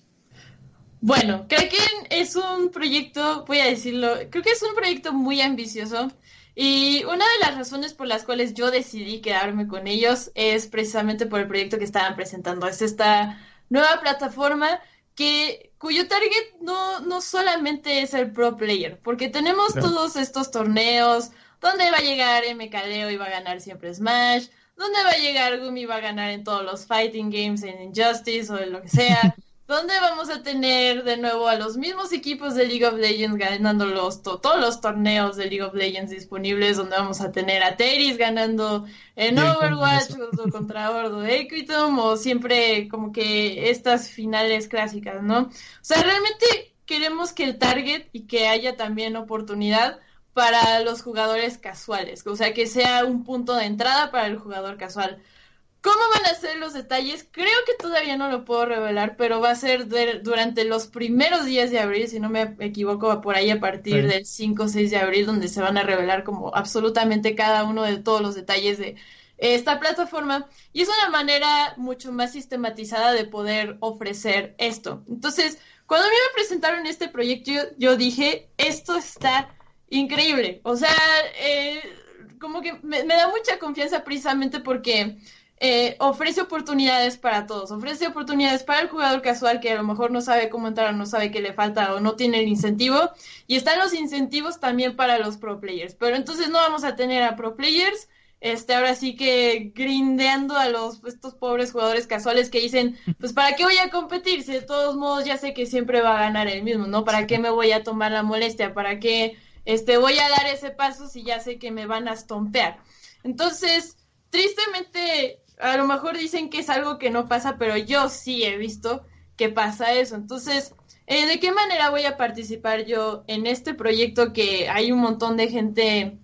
Bueno, creo que es un proyecto, voy a decirlo, creo que es un proyecto muy ambicioso y una de las razones por las cuales yo decidí quedarme con ellos es precisamente por el proyecto que estaban presentando. Es esta nueva plataforma que cuyo target no, no solamente es el pro player, porque tenemos todos estos torneos donde va a llegar MKLeo y va a ganar siempre Smash, donde va a llegar Gumi y va a ganar en todos los fighting games, en Injustice o en lo que sea. donde vamos a tener de nuevo a los mismos equipos de League of Legends ganando los todos los torneos de League of Legends disponibles, donde vamos a tener a Teris ganando en Overwatch contra Ordo Equitum, o siempre como que estas finales clásicas, ¿no? O sea, realmente queremos que el target y que haya también oportunidad para los jugadores casuales, o sea, que sea un punto de entrada para el jugador casual. ¿Cómo van a ser los detalles? Creo que todavía no lo puedo revelar, pero va a ser durante los primeros días de abril, si no me equivoco, por ahí a partir del 5 o 6 de abril, donde se van a revelar como absolutamente cada uno de todos los detalles de esta plataforma. Y es una manera mucho más sistematizada de poder ofrecer esto. Entonces, cuando a mí me presentaron este proyecto, yo, dije, esto está increíble. O sea, eh, como que me da mucha confianza precisamente porque eh, ofrece oportunidades para todos, ofrece oportunidades para el jugador casual que a lo mejor no sabe cómo entrar o no sabe qué le falta o no tiene el incentivo, y están los incentivos también para los pro players, pero entonces no vamos a tener a pro players, este, ahora sí que grindeando a los estos pobres jugadores casuales que dicen, pues para qué voy a competir si de todos modos ya sé que siempre va a ganar el mismo, ¿no? ¿Para qué me voy a tomar la molestia? ¿Para qué este voy a dar ese paso si ya sé que me van a estompear? Entonces, tristemente a lo mejor dicen que es algo que no pasa, pero yo sí he visto que pasa eso. Entonces, eh, ¿de qué manera voy a participar yo en este proyecto que hay un montón de gente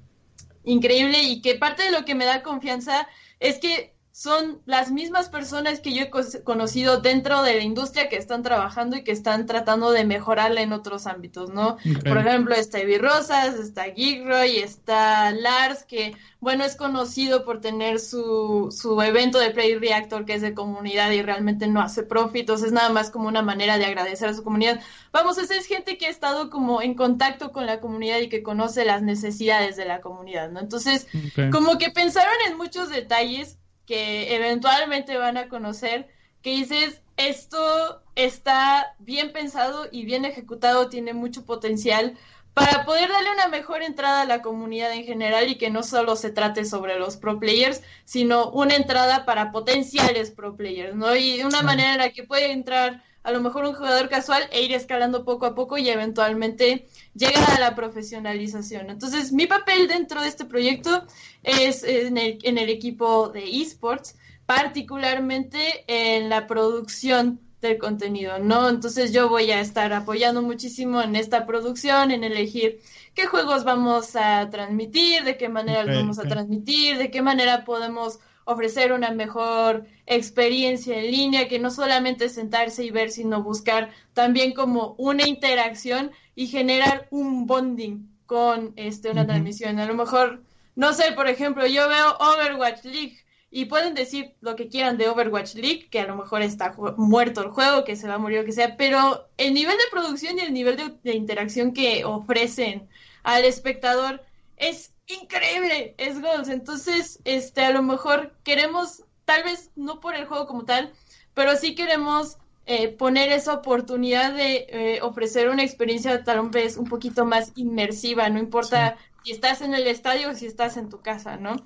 increíble y que parte de lo que me da confianza es que son las mismas personas que yo he conocido dentro de la industria que están trabajando y que están tratando de mejorarla en otros ámbitos, ¿no? Por ejemplo, está Evi Rosas, está Gigroy, está Lars, que, bueno, es conocido por tener su, su evento de Play Reactor, que es de comunidad y realmente no hace profitos, es nada más como una manera de agradecer a su comunidad. Vamos, esa es gente que ha estado como en contacto con la comunidad y que conoce las necesidades de la comunidad, ¿no? Entonces, como que pensaron en muchos detalles que eventualmente van a conocer, que dices, esto está bien pensado y bien ejecutado, tiene mucho potencial para poder darle una mejor entrada a la comunidad en general y que no solo se trate sobre los pro players, sino una entrada para potenciales pro players, ¿no? Y de una manera en la que puede entrar a lo mejor un jugador casual e ir escalando poco a poco y eventualmente llegar a la profesionalización. Entonces, mi papel dentro de este proyecto es en el, en el equipo de esports, particularmente en la producción del contenido, ¿no? Entonces yo voy a estar apoyando muchísimo en esta producción, en elegir qué juegos vamos a transmitir, de qué manera los vamos a transmitir, de qué manera podemos ofrecer una mejor experiencia en línea, que no solamente sentarse y ver, sino buscar también como una interacción y generar un bonding con este, una transmisión. A lo mejor, no sé, por ejemplo, yo veo Overwatch League y pueden decir lo que quieran de Overwatch League, que a lo mejor está muerto el juego, que se va a morir, o que sea, pero el nivel de producción y el nivel de, de interacción que ofrecen al espectador es increíble, es Goals. Entonces, este, a lo mejor queremos, tal vez no por el juego como tal, pero sí queremos eh, poner esa oportunidad de eh, ofrecer una experiencia tal vez un poquito más inmersiva, no importa si estás en el estadio o si estás en tu casa, ¿no?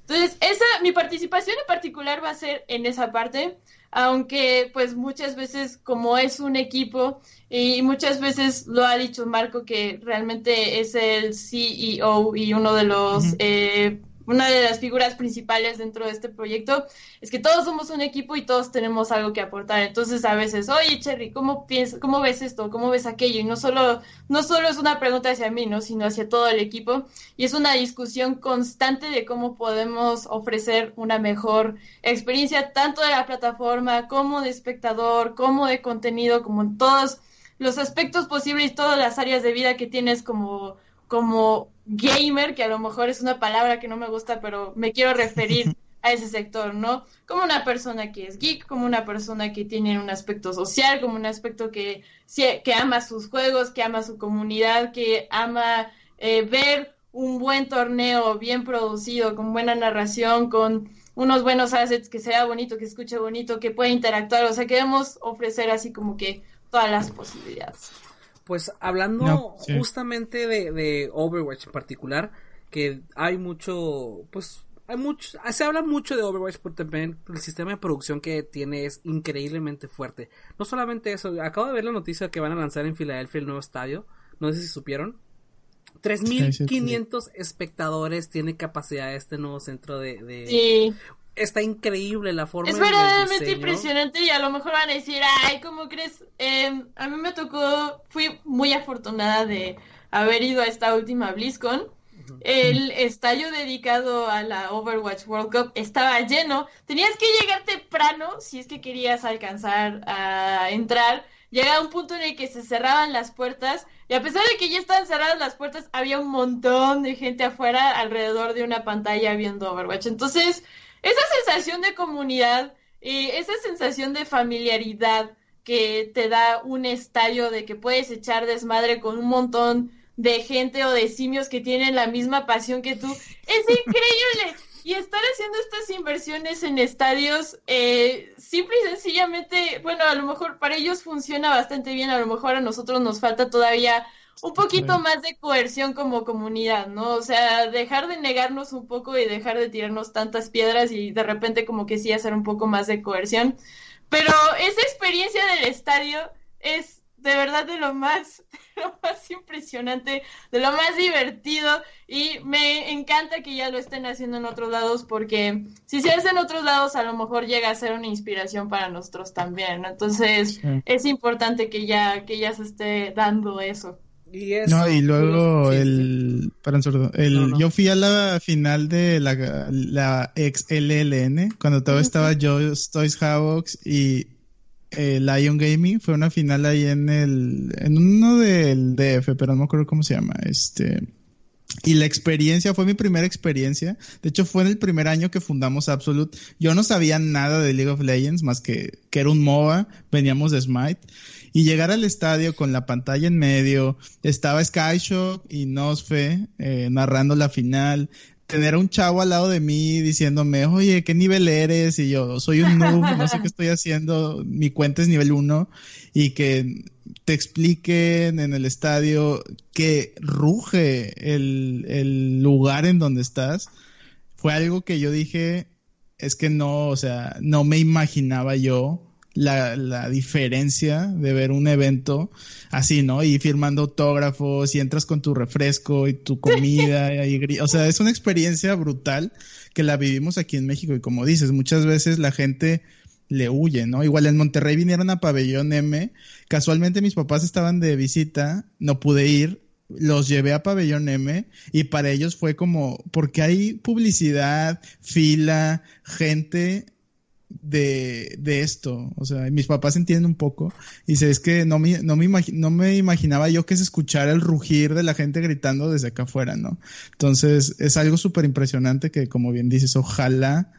Entonces, esa, mi participación en particular va a ser en esa parte aunque pues muchas veces como es un equipo y muchas veces lo ha dicho Marco que realmente es el CEO y uno de los eh, una de las figuras principales dentro de este proyecto es que todos somos un equipo y todos tenemos algo que aportar. Entonces, a veces, oye, Cherry, ¿cómo piensas, cómo ves esto? ¿Cómo ves aquello? Y no solo, no solo es una pregunta hacia mí, ¿no? Sino hacia todo el equipo. Y es una discusión constante de cómo podemos ofrecer una mejor experiencia, tanto de la plataforma como de espectador, como de contenido, como en todos los aspectos posibles y todas las áreas de vida que tienes como como gamer, que a lo mejor es una palabra que no me gusta, pero me quiero referir a ese sector, ¿no? Como una persona que es geek, como una persona que tiene un aspecto social, como un aspecto que, que ama sus juegos, que ama su comunidad, que ama eh, ver un buen torneo bien producido, con buena narración, con unos buenos assets, que sea bonito, que escuche bonito, que pueda interactuar, o sea, queremos ofrecer así como que todas las posibilidades. Pues hablando justamente de, de Overwatch en particular, que hay mucho, pues hay mucho, se habla mucho de Overwatch, pero también el sistema de producción que tiene es increíblemente fuerte. No solamente eso, acabo de ver la noticia que van a lanzar en Filadelfia el nuevo estadio, no sé si supieron. 3.500 espectadores tiene capacidad este nuevo centro de... Sí. Está increíble la forma. Es verdaderamente impresionante y a lo mejor van a decir, ay, ¿cómo crees? Em, a mí me tocó, fui muy afortunada de haber ido a esta última BlizzCon el estadio dedicado a la Overwatch World Cup estaba lleno. Tenías que llegar temprano si es que querías alcanzar a entrar. Llegaba un punto en el que se cerraban las puertas y a pesar de que ya estaban cerradas las puertas, había un montón de gente afuera alrededor de una pantalla viendo Overwatch. Entonces, esa sensación de comunidad y esa sensación de familiaridad que te da un estadio de que puedes echar desmadre con un montón de gente o de simios que tienen la misma pasión que tú. Es increíble. Y estar haciendo estas inversiones en estadios, eh, simple y sencillamente, bueno, a lo mejor para ellos funciona bastante bien, a lo mejor a nosotros nos falta todavía un poquito más de coerción como comunidad, ¿no? O sea, dejar de negarnos un poco y dejar de tirarnos tantas piedras y de repente como que sí hacer un poco más de coerción. Pero esa experiencia del estadio es de verdad de lo más, lo más impresionante, de lo más divertido y me encanta que ya lo estén haciendo en otros lados porque si se hace en otros lados a lo mejor llega a ser una inspiración para nosotros también, entonces es importante que ya que ya se esté dando eso. Y no, y luego el, el yo fui a la final de la, la ex LLN cuando todavía estaba Joyce Toys Havocs y eh, Lion Gaming, fue una final ahí en el, en uno del DF, pero no me acuerdo cómo se llama, este, y la experiencia fue mi primera experiencia. De hecho, fue en el primer año que fundamos Absolute. Yo no sabía nada de League of Legends más que que era un MOBA. Veníamos de Smite. Y llegar al estadio con la pantalla en medio. Estaba Skyshock y Nosfe eh, narrando la final tener a un chavo al lado de mí diciéndome, oye, ¿qué nivel eres? Y yo, soy un noob, no sé qué estoy haciendo, mi cuenta es nivel 1 y que te expliquen en el estadio que ruge el, el lugar en donde estás, fue algo que yo dije, es que no, o sea, no me imaginaba yo la, la, diferencia de ver un evento así, ¿no? Y firmando autógrafos y entras con tu refresco y tu comida. y, o sea, es una experiencia brutal que la vivimos aquí en México. Y como dices, muchas veces la gente le huye, ¿no? Igual en Monterrey vinieron a Pabellón M. Casualmente mis papás estaban de visita, no pude ir. Los llevé a Pabellón M y para ellos fue como, porque hay publicidad, fila, gente de, de esto. O sea, mis papás entienden un poco. Y sé, es que no me, no, me no me imaginaba yo que se escuchara el rugir de la gente gritando desde acá afuera, ¿no? Entonces, es algo súper impresionante que, como bien dices, ojalá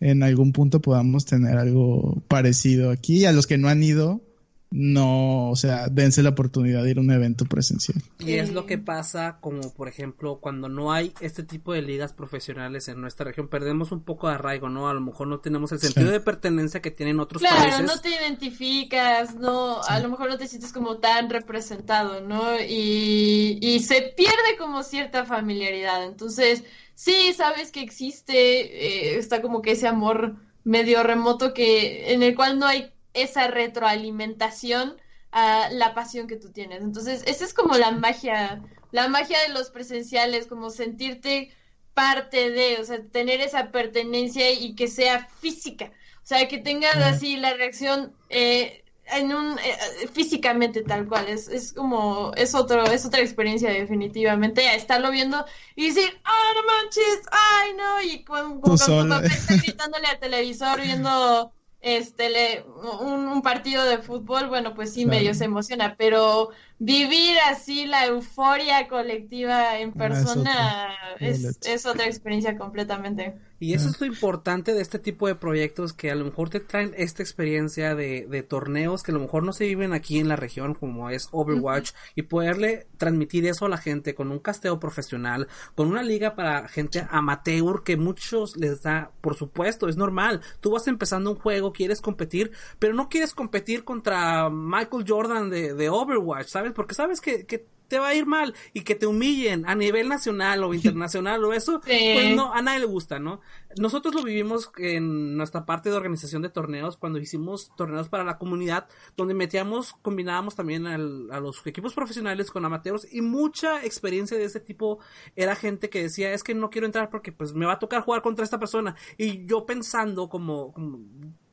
en algún punto podamos tener algo parecido aquí. A los que no han ido, no, o sea, dense la oportunidad de ir a un evento presencial. Y es lo que pasa como, por ejemplo, cuando no hay este tipo de ligas profesionales en nuestra región, perdemos un poco de arraigo, ¿no? A lo mejor no tenemos el sentido de pertenencia que tienen otros países. Claro, no te identificas, no, a lo mejor no te sientes como tan representado, ¿no? Y, y se pierde como cierta familiaridad. Entonces, sí, sabes que existe, eh, está como que ese amor medio remoto que, en el cual no hay esa retroalimentación a la pasión que tú tienes. Entonces, esa es como la magia, la magia de los presenciales, como sentirte parte de, o sea, tener esa pertenencia y que sea física, o sea, que tengas así la reacción eh, en un eh, físicamente tal cual, es, es como, es otro, es otra experiencia definitivamente, a estarlo viendo y decir, ah, no manches, ay, no, y como, como, gritándole al televisor viendo este le, un, partido de fútbol, bueno, pues sí, medio se emociona, pero vivir así la euforia colectiva en ah, persona es, otra experiencia completamente. Y eso es lo importante de este tipo de proyectos que a lo mejor te traen esta experiencia de, de torneos que a lo mejor no se viven aquí en la región como es Overwatch y poderle transmitir eso a la gente con un casteo profesional, con una liga para gente amateur que muchos les da, por supuesto, es normal. Tú vas empezando un juego, quieres competir, pero no quieres competir contra Michael Jordan de, de Overwatch, ¿sabes? Porque sabes que, que te va a ir mal y que te humillen a nivel nacional o internacional o eso, pues no, a nadie le gusta, ¿no? Nosotros lo vivimos en nuestra parte de organización de torneos cuando hicimos torneos para la comunidad, donde metíamos, combinábamos también a los equipos profesionales con amateurs y mucha experiencia de ese tipo era gente que decía, es que no quiero entrar porque pues me va a tocar jugar contra esta persona y yo pensando como, como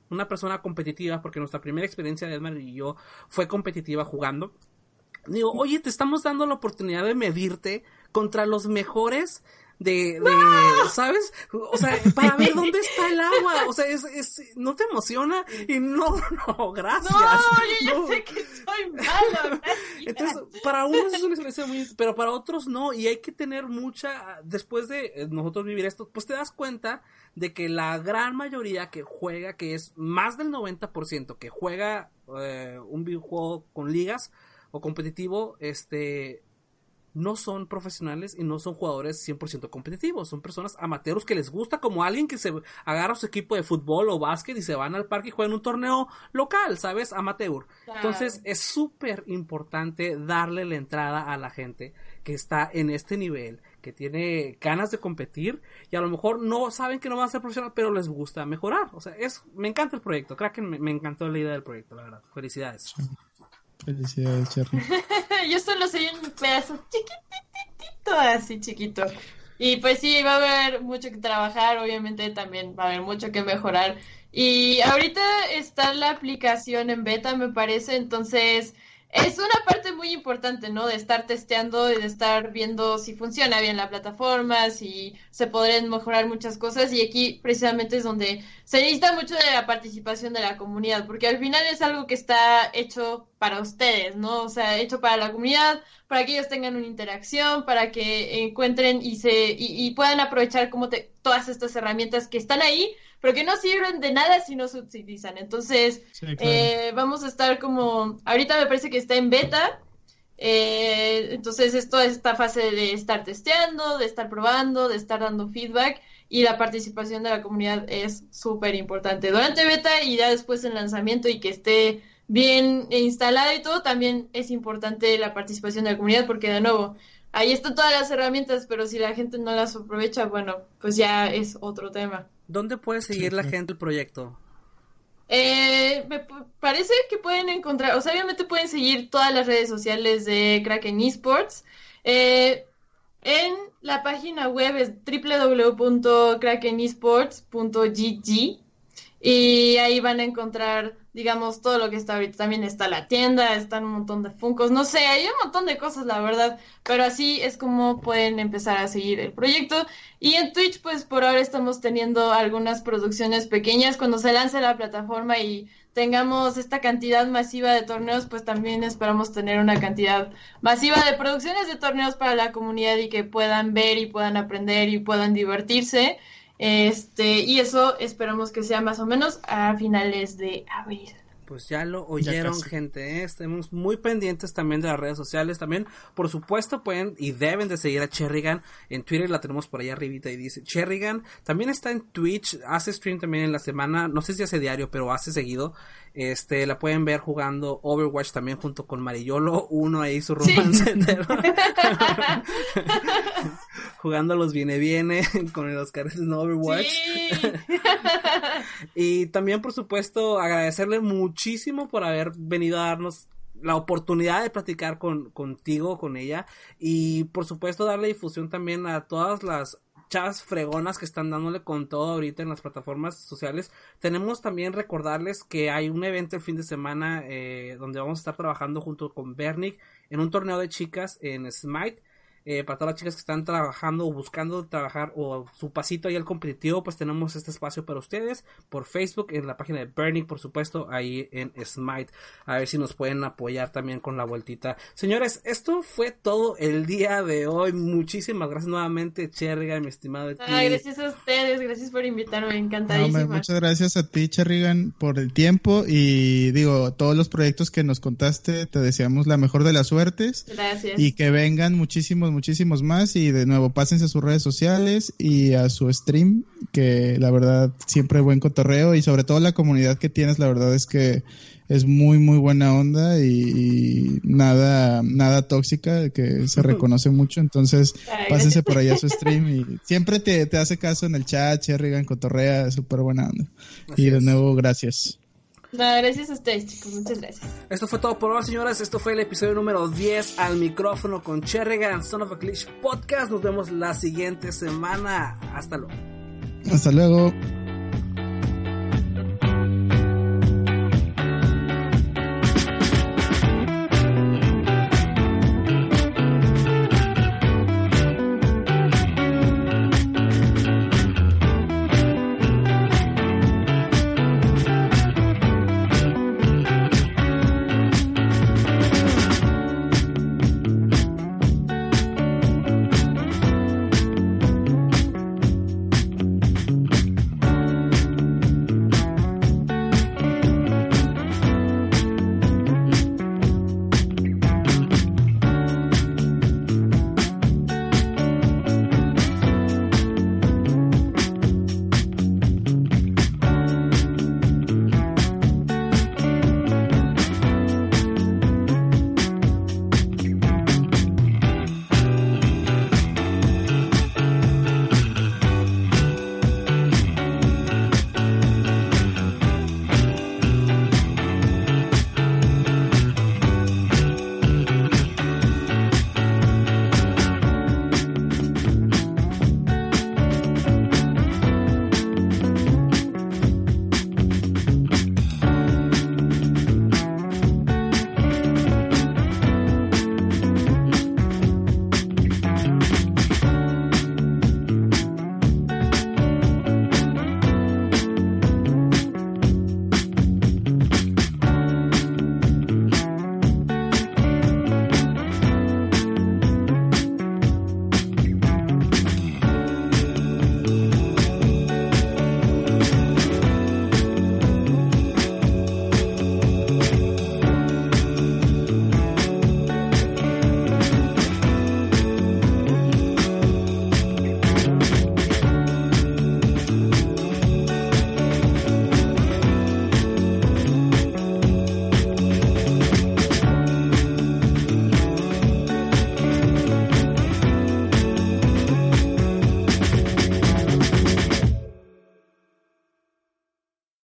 una persona competitiva, porque nuestra primera experiencia de Edmar y yo fue competitiva jugando digo, oye, te estamos dando la oportunidad de medirte contra los mejores de, de ¿sabes? O sea, para ver dónde está el agua. O sea, es, es, no te emociona y no, no, gracias. No, yo sé que soy malo. Entonces, para unos es una experiencia muy, pero para otros no. Y hay que tener mucha, después de eh, nosotros vivir esto, pues te das cuenta de que la gran mayoría que juega, que es más del 90% que juega eh, un videojuego con ligas, o competitivo, este, no son profesionales y no son jugadores 100% competitivos, son personas amateurs que les gusta como alguien que se agarra su equipo de fútbol o básquet y se van al parque y juegan un torneo local, ¿sabes? Amateur. Entonces es súper importante darle la entrada a la gente que está en este nivel, que tiene ganas de competir y a lo mejor no saben que no van a ser profesional, pero les gusta mejorar. O sea, es, me encanta el proyecto, creo que me, me encantó la idea del proyecto, la verdad. Felicidades. Felicidades, Cherry. Yo solo soy un pedazo chiquitito, así chiquito. Y pues sí, va a haber mucho que trabajar, obviamente también va a haber mucho que mejorar. Y ahorita está la aplicación en beta, me parece, entonces es una parte muy importante, ¿no? De estar testeando y de estar viendo si funciona bien la plataforma, si se podrían mejorar muchas cosas. Y aquí precisamente es donde se necesita mucho de la participación de la comunidad, porque al final es algo que está hecho para ustedes, ¿no? O sea, hecho para la comunidad, para que ellos tengan una interacción, para que encuentren y se y, puedan aprovechar como todas estas herramientas que están ahí pero que no sirven de nada si no se utilizan. Entonces, eh, vamos a estar como, ahorita me parece que está en beta, eh, entonces es toda esta fase de estar testeando, de estar probando, de estar dando feedback y la participación de la comunidad es súper importante. Durante beta y ya después en lanzamiento y que esté bien instalada y todo, también es importante la participación de la comunidad porque de nuevo, ahí están todas las herramientas, pero si la gente no las aprovecha, bueno, pues ya es otro tema. ¿Dónde puede seguir la gente el proyecto? Eh, me parece que pueden encontrar, o sea, obviamente pueden seguir todas las redes sociales de Kraken Esports. Eh, en la página web es www.krakenesports.gg y ahí van a encontrar digamos, todo lo que está ahorita. También está la tienda, están un montón de funcos, no sé, hay un montón de cosas, la verdad, pero así es como pueden empezar a seguir el proyecto. Y en Twitch, pues por ahora estamos teniendo algunas producciones pequeñas. Cuando se lance la plataforma y tengamos esta cantidad masiva de torneos, pues también esperamos tener una cantidad masiva de producciones de torneos para la comunidad y que puedan ver y puedan aprender y puedan divertirse. Este, y eso esperamos que sea más o menos a finales de abril. Pues ya lo oyeron, gente. ¿eh? Estemos muy pendientes también de las redes sociales. También, por supuesto, pueden y deben de seguir a Cherrigan. En Twitter la tenemos por ahí arribita y dice Cherrigan. También está en Twitch. Hace stream también en la semana. No sé si hace diario, pero hace seguido. Este, la pueden ver jugando Overwatch también junto con Marillolo. Uno ahí su romance jugando los viene viene con el Oscar en Overwatch. y también, por supuesto, agradecerle muchísimo por haber venido a darnos la oportunidad de platicar con, contigo, con ella y por supuesto darle difusión también a todas las chavas fregonas que están dándole con todo ahorita en las plataformas sociales. Tenemos también recordarles que hay un evento el fin de semana eh, donde vamos a estar trabajando junto con Bernick en un torneo de chicas en Smite. Eh, para todas las chicas que están trabajando o buscando trabajar o su pasito ahí al competitivo, pues tenemos este espacio para ustedes por Facebook, en la página de Burning, por supuesto, ahí en Smite. A ver si nos pueden apoyar también con la vueltita. Señores, esto fue todo el día de hoy. Muchísimas gracias nuevamente, Cherrigan, mi estimado. Ay, gracias a ustedes, gracias por invitarme, encantadísima. muchas gracias a ti, Cherrigan, por el tiempo y digo, todos los proyectos que nos contaste, te deseamos la mejor de las suertes. Gracias. Y que vengan muchísimos muchísimos, más. Y de nuevo, pásense a sus redes sociales y a su stream, que la verdad siempre buen cotorreo y sobre todo la comunidad que tienes, la verdad es que es muy, muy buena onda y, nada, nada tóxica, que se reconoce mucho. Entonces, pásense por allá a su stream y siempre te, te hace caso en el chat, Cherrigan, cotorrea, súper buena onda. y de nuevo, gracias gracias a ustedes, chicos. Muchas gracias. Esto fue todo por hoy, señoras. Esto fue el episodio número 10 al micrófono con Cherrigan, Son of a Glitch Podcast. Nos vemos la siguiente semana. Hasta luego. Hasta luego.